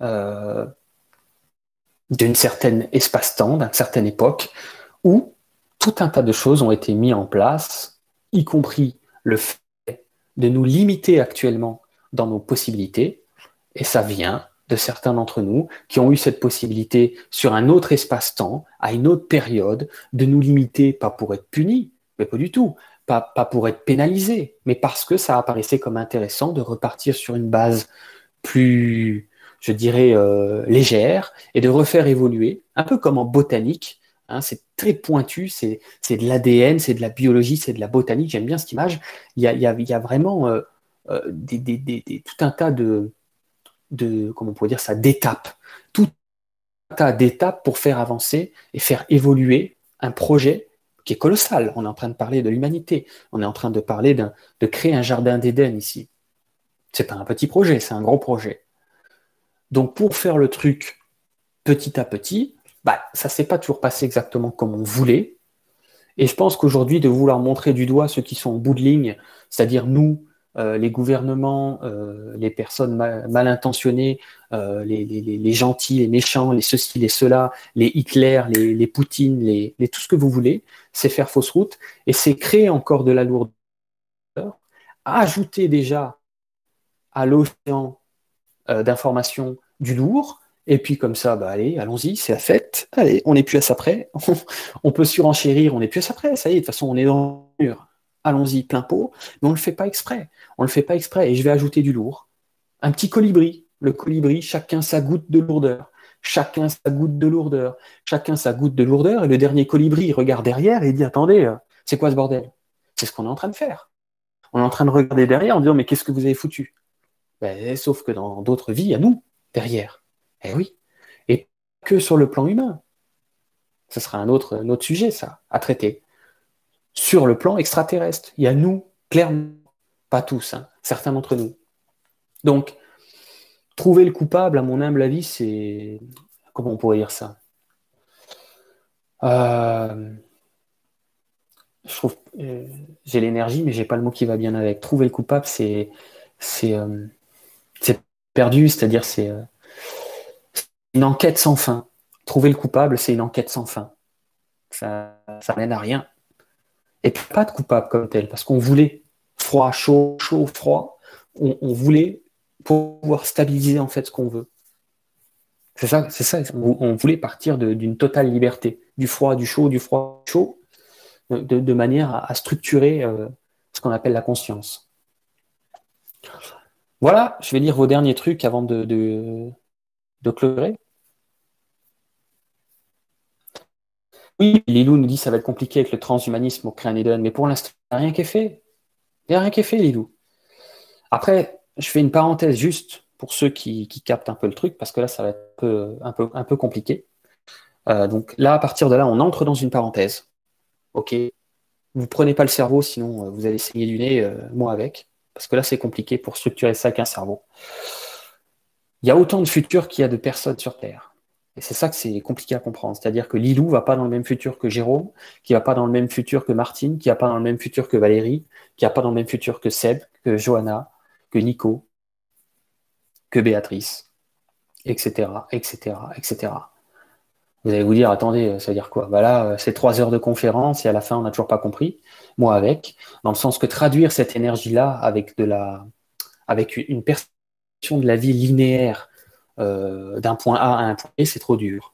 euh, d'une certaine espace-temps, d'une certaine époque, où tout un tas de choses ont été mises en place, y compris le fait de nous limiter actuellement dans nos possibilités, et ça vient de certains d'entre nous qui ont eu cette possibilité sur un autre espace-temps, à une autre période, de nous limiter, pas pour être punis, mais pas du tout, pas, pour être pénalisés, mais parce que ça apparaissait comme intéressant de repartir sur une base plus, je dirais, euh, légère et de refaire évoluer, un peu comme en botanique. Hein, c'est très pointu, c'est de l'ADN, c'est de la biologie, c'est de la botanique. J'aime bien cette image. Il y a, vraiment tout un tas de, de d'étapes. Tout un tas d'étapes pour faire avancer et faire évoluer un projet qui est colossal. On est en train de parler de l'humanité. On est en train de parler de créer un jardin d'Éden ici. C'est pas un petit projet, c'est un gros projet. Donc pour faire le truc petit à petit, bah, ça s'est pas toujours passé exactement comme on voulait. Et je pense qu'aujourd'hui, de vouloir montrer du doigt ceux qui sont au bout de ligne, c'est-à-dire nous, euh, les gouvernements, euh, les personnes mal, intentionnées, euh, les, gentils, les méchants, les ceci, les cela, les Hitler, les, Poutine, les, tout ce que vous voulez, c'est faire fausse route et c'est créer encore de la lourdeur, ajouter déjà à l'océan d'informations du lourd, et puis comme ça, bah allez, allons-y, c'est la fête, allez, on n'est plus à ça près, on, peut surenchérir, on n'est plus à ça près, ça y est, de toute façon on est dans le mur allons-y plein pot, mais on ne le fait pas exprès. On ne le fait pas exprès et je vais ajouter du lourd. Un petit colibri. Le colibri, chacun sa goutte de lourdeur. Chacun sa goutte de lourdeur. Chacun sa goutte de lourdeur. Et le dernier colibri regarde derrière et dit Attendez, euh, c'est quoi ce bordel? C'est ce qu'on est en train de faire. On est en train de regarder derrière en disant Mais qu'est-ce que vous avez foutu? Ben, Sauf que dans d'autres vies, il y a nous derrière. Eh oui. Et que sur le plan humain. Ce sera un autre, un autre sujet, ça, à traiter sur le plan extraterrestre. Il y a nous, clairement, pas tous, hein, certains d'entre nous. Donc, trouver le coupable, à mon humble avis, c'est. Comment on pourrait dire ça? Euh, Je trouve. Euh, j'ai l'énergie, mais j'ai pas le mot qui va bien avec. Trouver le coupable, c'est. C'est euh, perdu, c'est-à-dire c'est une enquête sans fin. Trouver le coupable, c'est une enquête sans fin. Ça, ça mène à rien. Et pas de coupable comme tel, parce qu'on voulait froid, chaud, chaud, froid. On, voulait pouvoir stabiliser en fait ce qu'on veut. C'est ça, c'est ça. On, voulait partir d'une totale liberté, du froid, du chaud, du froid, chaud, de, manière à, structurer euh, ce qu'on appelle la conscience. Voilà, je vais lire vos derniers trucs avant de, de, de. Oui, Lilou nous dit que ça va être compliqué avec le transhumanisme au Eden, mais pour l'instant, il n'y a rien qui est fait. Il n'y a rien qui est fait, Lilou. Après, je fais une parenthèse juste pour ceux qui, captent un peu le truc, parce que là, ça va être un peu, un compliqué. Euh, donc là, à partir de là, on entre dans une parenthèse. OK Vous prenez pas le cerveau, sinon euh, vous allez saigner du nez, euh, moi avec. Parce que là, c'est compliqué pour structurer ça qu'un cerveau. Il y a autant de futurs qu'il y a de personnes sur Terre. C'est ça que c'est compliqué à comprendre. C'est-à-dire que Lilou va pas dans le même futur que Jérôme, qui va pas dans le même futur que Martine, qui va pas dans le même futur que Valérie, qui va pas dans le même futur que Seb, que Johanna, que Nico, que Béatrice, etc., etc., etc. Vous allez vous dire, attendez, ça veut dire quoi? Bah là, c'est trois heures de conférence et à la fin, on n'a toujours pas compris. Moi avec, dans le sens que traduire cette énergie-là avec de la, avec une perception de la vie linéaire euh, d'un point A à un point B, c'est trop dur.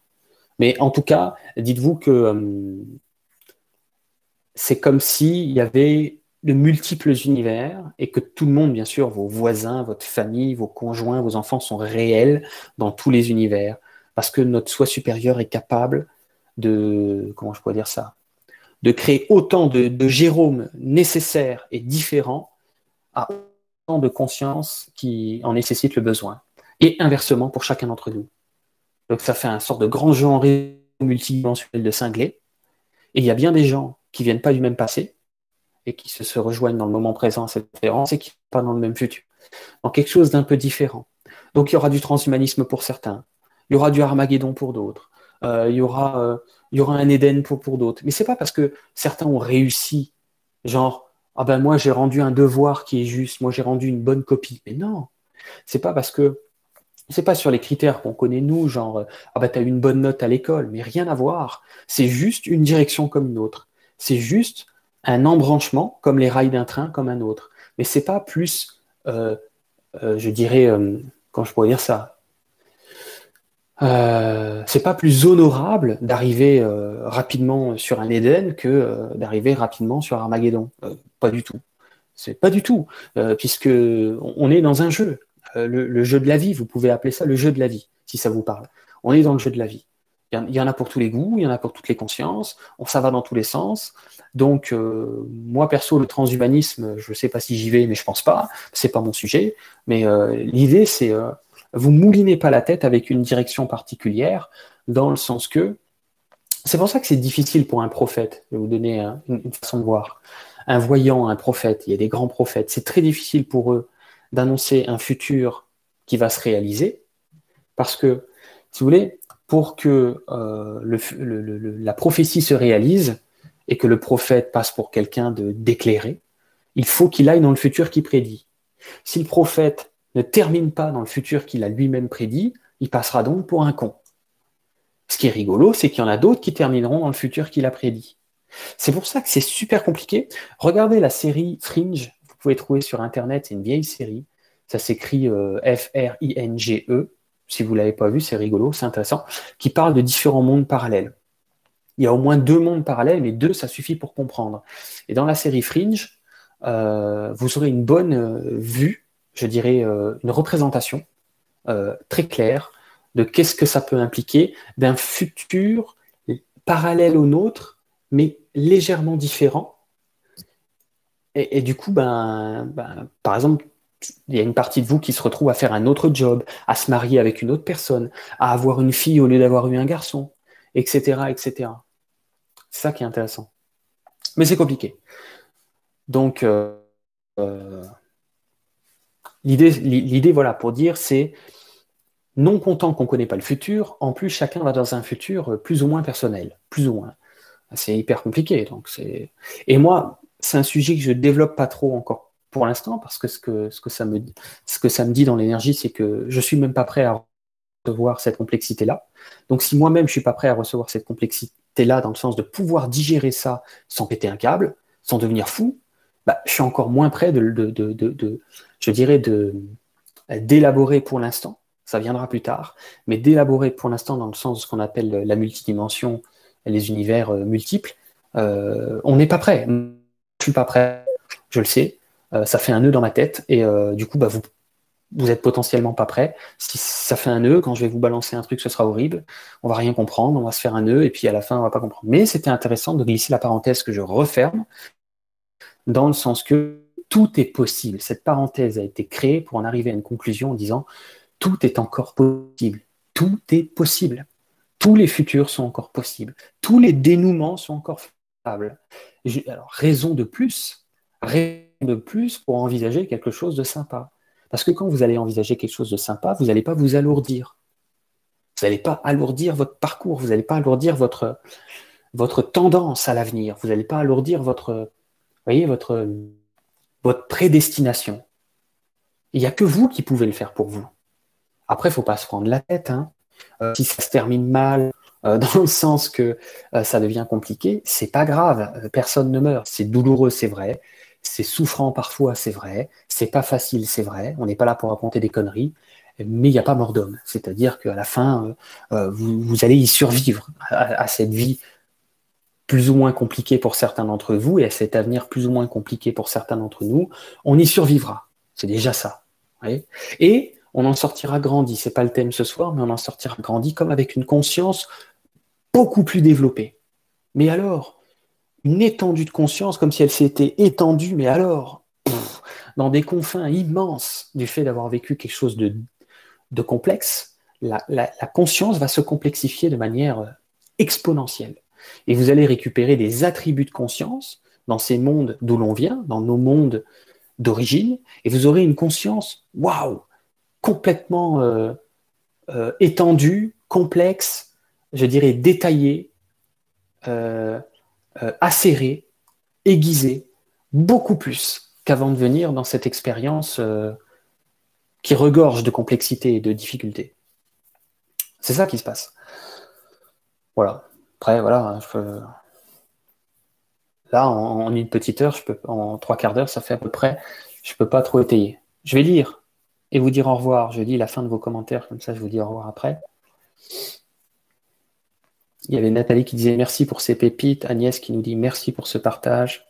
Mais en tout cas, dites-vous que euh, c'est comme s'il y avait de multiples univers et que tout le monde, bien sûr, vos voisins, votre famille, vos conjoints, vos enfants sont réels dans tous les univers parce que notre soi supérieur est capable de, comment je pourrais dire ça, de créer autant de, de Jérôme nécessaires et différents à autant de conscience qui en nécessite le besoin. Et inversement pour chacun d'entre nous. Donc ça fait un sort de grand genre multidimensionnel de cinglé. Et il y a bien des gens qui viennent pas du même passé et qui se, rejoignent dans le moment présent à cette différence et qui ne sont pas dans le même futur. Donc quelque chose d'un peu différent. Donc il y aura du transhumanisme pour certains, il y aura du Armageddon pour d'autres, euh, il, y aura, euh, il y aura un Éden pour, pour d'autres. Mais c'est pas parce que certains ont réussi, genre, ah ben moi j'ai rendu un devoir qui est juste, moi j'ai rendu une bonne copie. Mais non, c'est pas parce que c'est pas sur les critères qu'on connaît nous, genre ah ben t'as eu une bonne note à l'école, mais rien à voir. C'est juste une direction comme une autre. C'est juste un embranchement comme les rails d'un train comme un autre. Mais c'est pas plus, euh, euh, je dirais, euh, comment je pourrais dire ça, euh, c'est pas plus honorable d'arriver euh, rapidement sur un Eden que euh, d'arriver rapidement sur Armageddon. pas du tout. C'est pas du tout, puisque on est dans un jeu, le, jeu de la vie. Vous pouvez appeler ça le jeu de la vie, si ça vous parle. On est dans le jeu de la vie. Il y, en a pour tous les goûts, il y en a pour toutes les consciences. On ça va dans tous les sens. Donc moi perso, le transhumanisme, je sais pas si j'y vais, mais je pense pas. C'est pas mon sujet. Mais l'idée, c'est vous moulinez pas la tête avec une direction particulière, dans le sens que c'est pour ça que c'est difficile pour un prophète. Je vais vous donner une façon de voir. Un voyant, un prophète, il y a des grands prophètes. C'est très difficile pour eux d'annoncer un futur qui va se réaliser, parce que, si vous voulez, pour que euh, la prophétie se réalise et que le prophète passe pour quelqu'un d'éclairé, il faut qu'il aille dans le futur qui prédit. Si le prophète ne termine pas dans le futur qu'il a lui-même prédit, il passera donc pour un con. Ce qui est rigolo, c'est qu'il y en a d'autres qui termineront dans le futur qu'il a prédit. C'est pour ça que c'est super compliqué. Regardez la série Fringe, pouvez trouver sur Internet, c'est une vieille série. Ça s'écrit euh, F-R-I-N-G-E. Si vous ne l'avez pas vu, c'est rigolo, c'est intéressant. Qui parle de différents mondes parallèles. Il y a au moins deux mondes parallèles, mais deux, ça suffit pour comprendre. Et dans la série Fringe, euh, vous aurez une bonne euh, vue je dirais, euh, une représentation très claire de qu'est-ce que ça peut impliquer d'un futur parallèle au nôtre, mais légèrement différent. Et, du coup, ben, ben, par exemple, il y a une partie de vous qui se retrouve à faire un autre job, à se marier avec une autre personne, à avoir une fille au lieu d'avoir eu un garçon, etc., etc. C'est ça qui est intéressant. Mais c'est compliqué. Donc, euh, L'idée, voilà, pour dire, c'est non content qu'on ne connaît pas le futur, en plus chacun va dans un futur plus ou moins personnel, plus ou moins. C'est hyper compliqué. Donc c'est et moi, c'est un sujet que je développe pas trop encore pour l'instant parce que ce que ce que ça me ce que ça me dit dans l'énergie, c'est que je suis même pas prêt à recevoir cette complexité là. Donc si moi-même je suis pas prêt à recevoir cette complexité là dans le sens de pouvoir digérer ça sans péter un câble, sans devenir fou, bah, je suis encore moins prêt de, de, de, je dirais, d'élaborer pour l'instant. Ça viendra plus tard, mais d'élaborer pour l'instant dans le sens de ce qu'on appelle la multidimension, les univers euh, multiples. Euh, on n'est pas prêt. Pas prêt, je le sais. Euh, ça fait un nœud dans ma tête et du coup, bah, vous, vous êtes potentiellement pas prêt. Si ça fait un nœud, quand je vais vous balancer un truc, ce sera horrible. On va rien comprendre, on va se faire un nœud et puis à la fin, on va pas comprendre. Mais c'était intéressant de glisser la parenthèse que je referme dans le sens que tout est possible. Cette parenthèse a été créée pour en arriver à une conclusion en disant tout est encore possible. Tout est possible. Tous les futurs sont encore possibles. Tous les dénouements sont encore faisables. Alors, raison de plus, raison de plus pour envisager quelque chose de sympa. Parce que quand vous allez envisager quelque chose de sympa, vous n'allez pas vous alourdir. Vous n'allez pas alourdir votre parcours, vous n'allez pas alourdir votre, tendance à l'avenir, vous n'allez pas alourdir votre, voyez, votre, votre prédestination. Il n'y a que vous qui pouvez le faire pour vous. Après, il ne faut pas se prendre la tête. Hein. Euh, si ça se termine mal, euh, dans le sens que euh, ça devient compliqué, c'est pas grave. personne ne meurt. C'est douloureux, c'est vrai. C'est souffrant parfois, c'est vrai. C'est pas facile, c'est vrai. On n'est pas là pour raconter des conneries. Mais il n'y a pas mort d'homme. C'est-à-dire qu'à la fin, vous, allez y survivre à cette vie plus ou moins compliqué pour certains d'entre vous et à cet avenir plus ou moins compliqué pour certains d'entre nous, on y survivra. C'est déjà ça. Et on en sortira grandi. C'est pas le thème ce soir, mais on en sortira grandi comme avec une conscience beaucoup plus développée. Mais alors, une étendue de conscience comme si elle s'était étendue, mais alors, dans des confins immenses du fait d'avoir vécu quelque chose de, complexe, la, conscience va se complexifier de manière exponentielle. Et vous allez récupérer des attributs de conscience dans ces mondes d'où l'on vient, dans nos mondes d'origine, et vous aurez une conscience, waouh, complètement euh, euh, étendue, complexe, je dirais détaillée, euh, acérée, aiguisée, beaucoup plus qu'avant de venir dans cette expérience qui regorge de complexité et de difficulté. C'est ça qui se passe. Voilà. Après, voilà, là, en, une petite heure, je peux, en trois quarts d'heure, ça fait à peu près, je ne peux pas trop étayer. Je vais lire et vous dire au revoir. Je lis la fin de vos commentaires, comme ça je vous dis au revoir après. Il y avait Nathalie qui disait merci pour ces pépites, Agnès qui nous dit merci pour ce partage.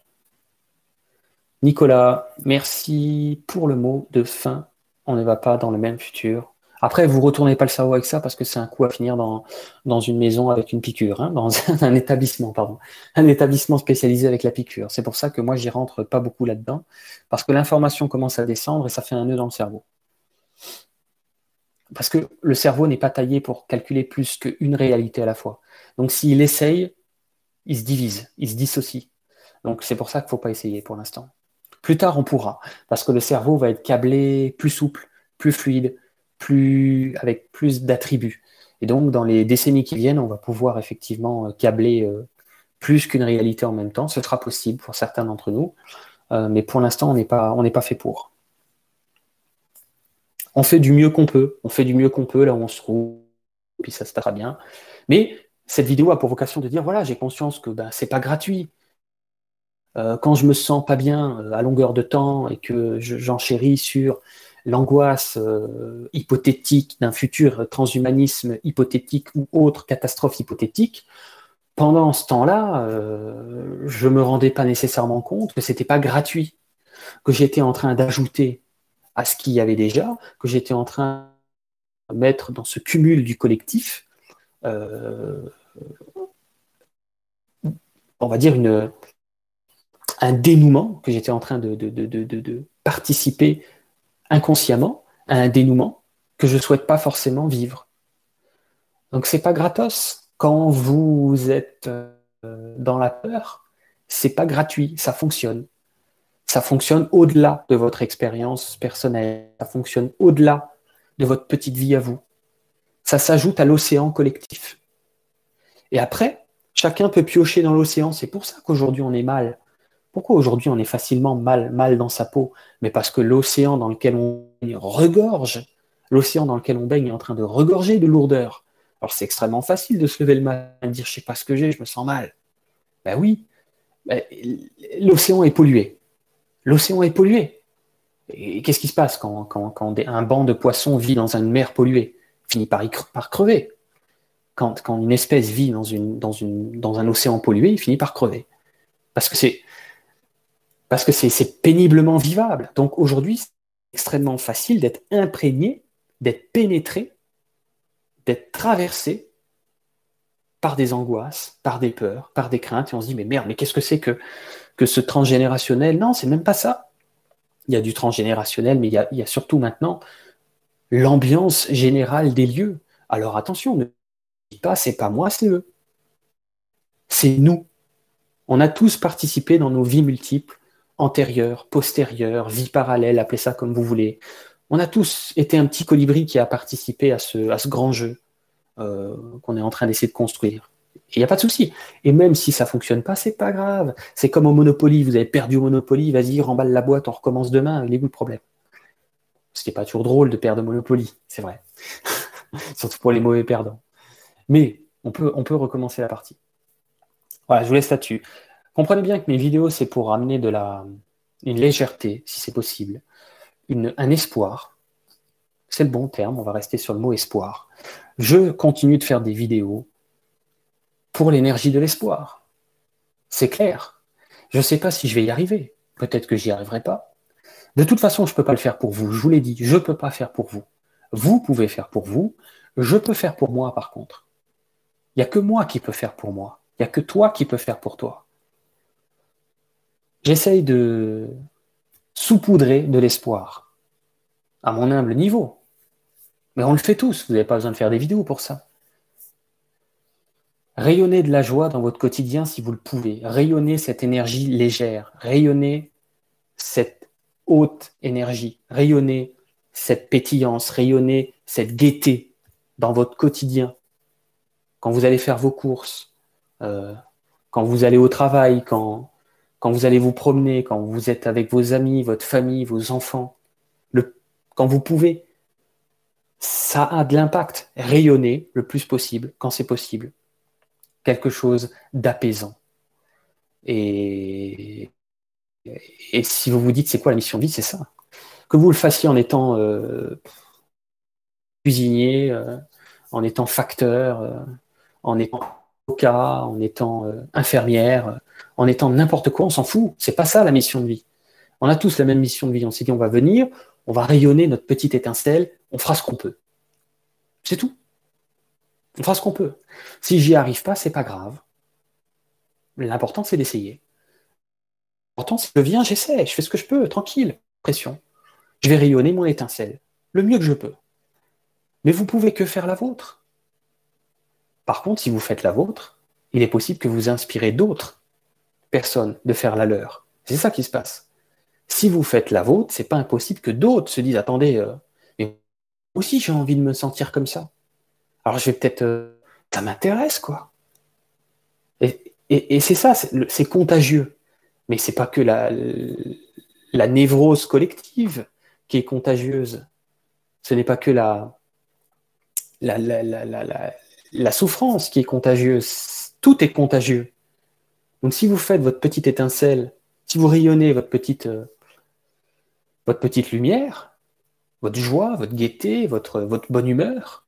Nicolas, merci pour le mot de fin. On ne va pas dans le même futur. Après, vous retournez pas le cerveau avec ça parce que c'est un coup à finir dans, dans une maison avec une piqûre, hein, dans un, établissement, pardon, un établissement spécialisé avec la piqûre. C'est pour ça que moi, j'y rentre pas beaucoup là-dedans parce que l'information commence à descendre et ça fait un nœud dans le cerveau. Parce que le cerveau n'est pas taillé pour calculer plus qu'une réalité à la fois. Donc, s'il essaye, il se divise, il se dissocie. Donc, c'est pour ça qu'il ne faut pas essayer pour l'instant. Plus tard, on pourra, parce que le cerveau va être câblé plus souple, plus fluide, plus, avec plus d'attributs. Et donc, dans les décennies qui viennent, on va pouvoir effectivement euh, câbler euh, plus qu'une réalité en même temps. Ce sera possible pour certains d'entre nous, euh, mais pour l'instant, on n'est pas, pas fait pour. On fait du mieux qu'on peut. On fait du mieux qu'on peut là où on se trouve, puis ça se passera bien. Mais cette vidéo a pour vocation de dire voilà, j'ai conscience que ben, c'est pas gratuit. quand je me sens pas bien à longueur de temps et que j'enchéris sur l'angoisse euh, hypothétique d'un futur transhumanisme hypothétique ou autre catastrophe hypothétique, pendant ce temps-là, euh, je ne me rendais pas nécessairement compte que ce n'était pas gratuit, que j'étais en train d'ajouter à ce qu'il y avait déjà, que j'étais en train de mettre dans ce cumul du collectif, euh, on va dire un dénouement, que j'étais en train de participer inconsciemment à un dénouement que je ne souhaite pas forcément vivre. Donc c'est pas gratos. Quand vous êtes euh, dans la peur, c'est pas gratuit, ça fonctionne. Ça fonctionne au-delà de votre expérience personnelle, ça fonctionne au-delà de votre petite vie à vous. Ça s'ajoute à l'océan collectif. Et après, chacun peut piocher dans l'océan. C'est pour ça qu'aujourd'hui on est mal. Pourquoi aujourd'hui on est facilement mal, mal dans sa peau? Mais parce que l'océan dans lequel on regorge, l'océan dans lequel on baigne est en train de regorger de lourdeur. Alors c'est extrêmement facile de se lever le matin et de dire je sais pas ce que j'ai, je me sens mal. Ben oui, ben, l'océan est pollué. L'océan est pollué. Et qu'est-ce qui se passe quand, un banc de poissons vit dans une mer polluée? Finit par, crever. Quand, une espèce vit dans, un océan pollué, il finit par crever. Parce que c'est péniblement vivable. Donc aujourd'hui, c'est extrêmement facile d'être imprégné, d'être pénétré, d'être traversé par des angoisses, par des peurs, par des craintes, et on se dit, mais merde, mais qu'est-ce que c'est que, que ce transgénérationnel Non, c'est même pas ça. Il y a du transgénérationnel, mais il y a, surtout maintenant l'ambiance générale des lieux. Alors attention, ne dis pas, c'est pas moi, c'est eux. C'est nous. On a tous participé dans nos vies multiples antérieure, postérieure, vie parallèle, appelez ça comme vous voulez. On a tous été un petit colibri qui a participé à ce, à ce grand jeu euh, qu'on est en train d'essayer de construire. Il n'y a pas de souci. Et même si ça fonctionne pas, c'est pas grave. C'est comme au Monopoly. Vous avez perdu au Monopoly, vas-y, remballe la boîte, on recommence demain. Il est où le problème? Ce n'est pas toujours drôle de perdre au Monopoly, c'est vrai. Surtout pour les mauvais perdants. Mais on peut, on peut recommencer la partie. Voilà, je vous laisse là-dessus. Comprenez bien que mes vidéos, c'est pour amener de la, une légèreté, si c'est possible, un espoir. C'est le bon terme, on va rester sur le mot espoir. Je continue de faire des vidéos pour l'énergie de l'espoir. C'est clair. Je ne sais pas si je vais y arriver. Peut-être que j'y arriverai pas. De toute façon, je ne peux pas le faire pour vous. Je vous l'ai dit, je ne peux pas faire pour vous. Vous pouvez faire pour vous. Je peux faire pour moi, par contre. Il n'y a que moi qui peux faire pour moi. Il n'y a que toi qui peux faire pour toi. J'essaye de saupoudrer de l'espoir, à mon humble niveau. Mais on le fait tous, vous n'avez pas besoin de faire des vidéos pour ça. Rayonnez de la joie dans votre quotidien si vous le pouvez. Rayonnez cette énergie légère. Rayonnez cette haute énergie. Rayonnez cette pétillance. Rayonnez cette gaieté dans votre quotidien. Quand vous allez faire vos courses, euh, quand vous allez au travail, quand, quand vous allez vous promener, quand vous êtes avec vos amis, votre famille, vos enfants, quand vous pouvez, ça a de l'impact. Rayonnez le plus possible quand c'est possible quelque chose d'apaisant. Et, si vous vous dites c'est quoi la mission de vie, c'est ça. Que vous le fassiez en étant euh, cuisinier, euh, en étant facteur, euh, en étant avocat, en étant infirmière, en étant n'importe quoi, on s'en fout. C'est pas ça la mission de vie. On a tous la même mission de vie. On s'est dit on va venir, on va rayonner notre petite étincelle, on fera ce qu'on peut. C'est tout. On fera ce qu'on peut. Si j'y arrive pas, c'est pas grave. L'important, c'est d'essayer. L'important, c'est que je viens, j'essaie, je fais ce que je peux, tranquille, pression. Je vais rayonner mon étincelle, le mieux que je peux. Mais vous pouvez que faire la vôtre. Par contre, si vous faites la vôtre, il est possible que vous inspirez d'autres personnes de faire la leur. C'est ça qui se passe. Si vous faites la vôtre, c'est pas impossible que d'autres se disent attendez, euh, aussi j'ai envie de me sentir comme ça. Alors je vais peut-être. Euh, ça m'intéresse, quoi. Et, c'est ça, c'est contagieux. Mais c'est pas que la, la névrose collective qui est contagieuse. Ce n'est pas que la, la, la, souffrance qui est contagieuse. Tout est contagieux. Donc si vous faites votre petite étincelle, si vous rayonnez votre petite, euh, votre petite lumière, votre joie, votre gaieté, votre, votre bonne humeur,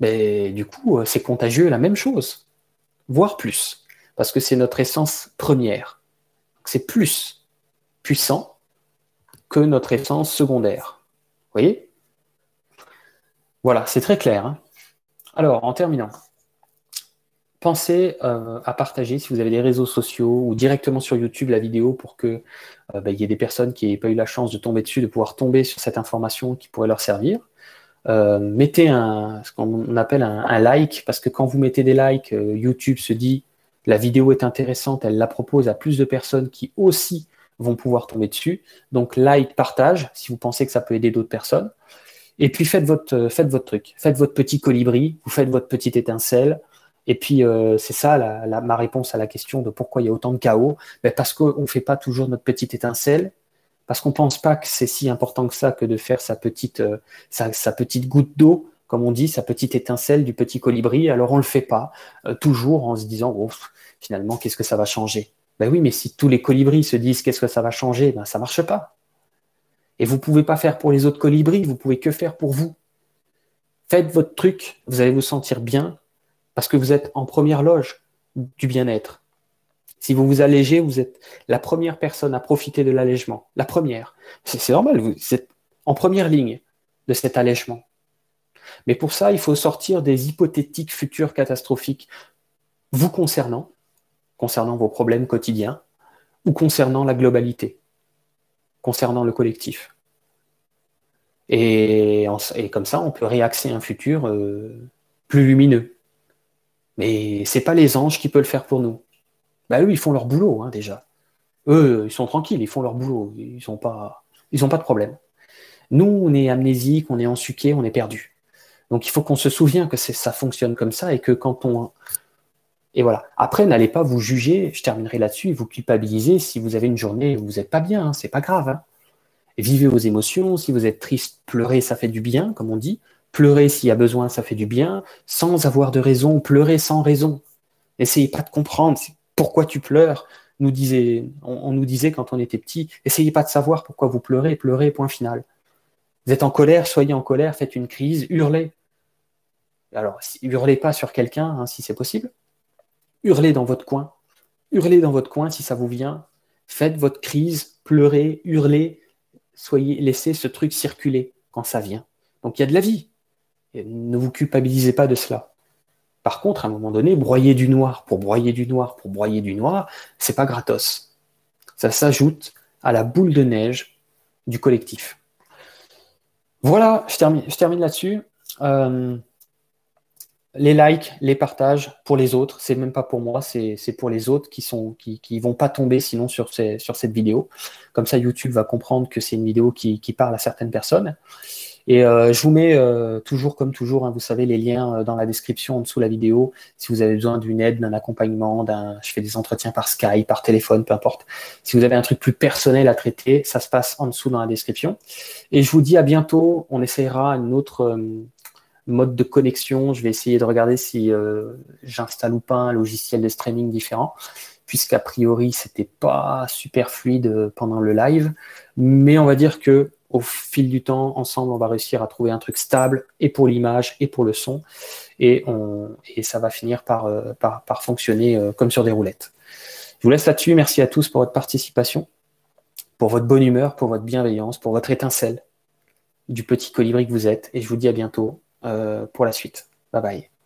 mais du coup, euh, c'est contagieux la même chose, voire plus, parce que c'est notre essence première. C'est plus puissant que notre essence secondaire. Vous voyez? Voilà, c'est très clair. Hein. Alors, en terminant, pensez euh, à partager si vous avez des réseaux sociaux ou directement sur YouTube la vidéo pour que euh, il y ait des personnes qui n'aient pas eu la chance de tomber dessus, de pouvoir tomber sur cette information qui pourrait leur servir. Euh, mettez un, ce qu'on appelle un, like, parce que quand vous mettez des likes, euh, YouTube se dit la vidéo est intéressante, elle la propose à plus de personnes qui aussi vont pouvoir tomber dessus. Donc like, partage, si vous pensez que ça peut aider d'autres personnes. Et puis faites votre, euh, truc, faites votre petit colibri, vous faites votre petite étincelle. Et puis c'est ça la, ma réponse à la question de pourquoi il y a autant de chaos. Ben, parce qu'on ne fait pas toujours notre petite étincelle parce qu'on pense pas que c'est si important que ça que de faire sa petite, euh, sa, petite goutte d'eau, comme on dit, sa petite étincelle du petit colibri. Alors on le fait pas, euh, toujours en se disant, oh, finalement, qu'est-ce que ça va changer? Ben oui, mais si tous les colibris se disent qu'est-ce que ça va changer, ben ça marche pas. Et vous pouvez pas faire pour les autres colibris, vous pouvez que faire pour vous. Faites votre truc, vous allez vous sentir bien, parce que vous êtes en première loge du bien-être. Si vous vous allégez, vous êtes la première personne à profiter de l'allègement. La première. C'est normal, vous êtes en première ligne de cet allègement. Mais pour ça, il faut sortir des hypothétiques futurs catastrophiques vous concernant, concernant vos problèmes quotidiens, ou concernant la globalité, concernant le collectif. Et, comme ça, on peut réaxer un futur euh, plus lumineux. Mais ce n'est pas les anges qui peuvent le faire pour nous. Bah eux, ils font leur boulot hein, déjà. Eux, ils sont tranquilles, ils font leur boulot. Ils n'ont pas, ils pas de problème. Nous, on est amnésique, on est ensuqué, on est perdu. Donc il faut qu'on se souvienne que ça fonctionne comme ça et que quand on... Et voilà. Après, n'allez pas vous juger, je terminerai là-dessus, vous culpabiliser si vous avez une journée où vous n'êtes pas bien, hein, c'est pas grave. Hein. vivez vos émotions, si vous êtes triste, pleurez, ça fait du bien, comme on dit. Pleurez s'il y a besoin, ça fait du bien, sans avoir de raison, pleurez sans raison. Essayez pas de comprendre, pourquoi tu pleures on, nous disait quand on était petit, essayez pas de savoir pourquoi vous pleurez, pleurez, point final. Vous êtes en colère, soyez en colère, faites une crise, hurlez. Alors, hurlez pas sur quelqu'un, hein, si c'est possible. Hurlez dans votre coin. hurlez dans votre coin si ça vous vient. Faites votre crise, pleurez, hurlez. Soyez, laissez ce truc circuler quand ça vient. Donc il y a de la vie. ne vous culpabilisez pas de cela. Par contre, à un moment donné, broyer du noir pour broyer du noir pour broyer du noir, c'est pas gratos. Ça s'ajoute à la boule de neige du collectif. Voilà, je termine, là-dessus. Euh, les likes, les partages pour les autres, c'est même pas pour moi, c'est pour les autres qui sont qui, qui vont pas tomber sinon sur, cette vidéo. Comme ça, YouTube va comprendre que c'est une vidéo qui, parle à certaines personnes. Et euh, je vous mets euh, toujours, comme toujours, hein, vous savez, les liens euh, dans la description en dessous de la vidéo. Si vous avez besoin d'une aide, d'un accompagnement, d'un, je fais des entretiens par Skype, par téléphone, peu importe. Si vous avez un truc plus personnel à traiter, ça se passe en dessous dans la description. Et je vous dis à bientôt. On essaiera une autre mode de connexion. Je vais essayer de regarder si j'installe ou pas un logiciel de streaming différent puisqu'a priori c'était pas super fluide pendant le live, mais on va dire que au fil du temps, ensemble, on va réussir à trouver un truc stable et pour l'image et pour le son. Et, ça va finir par, euh, fonctionner euh, comme sur des roulettes. Je vous laisse là-dessus. Merci à tous pour votre participation, pour votre bonne humeur, pour votre bienveillance, pour votre étincelle du petit colibri que vous êtes. Et je vous dis à bientôt euh, pour la suite. Bye bye.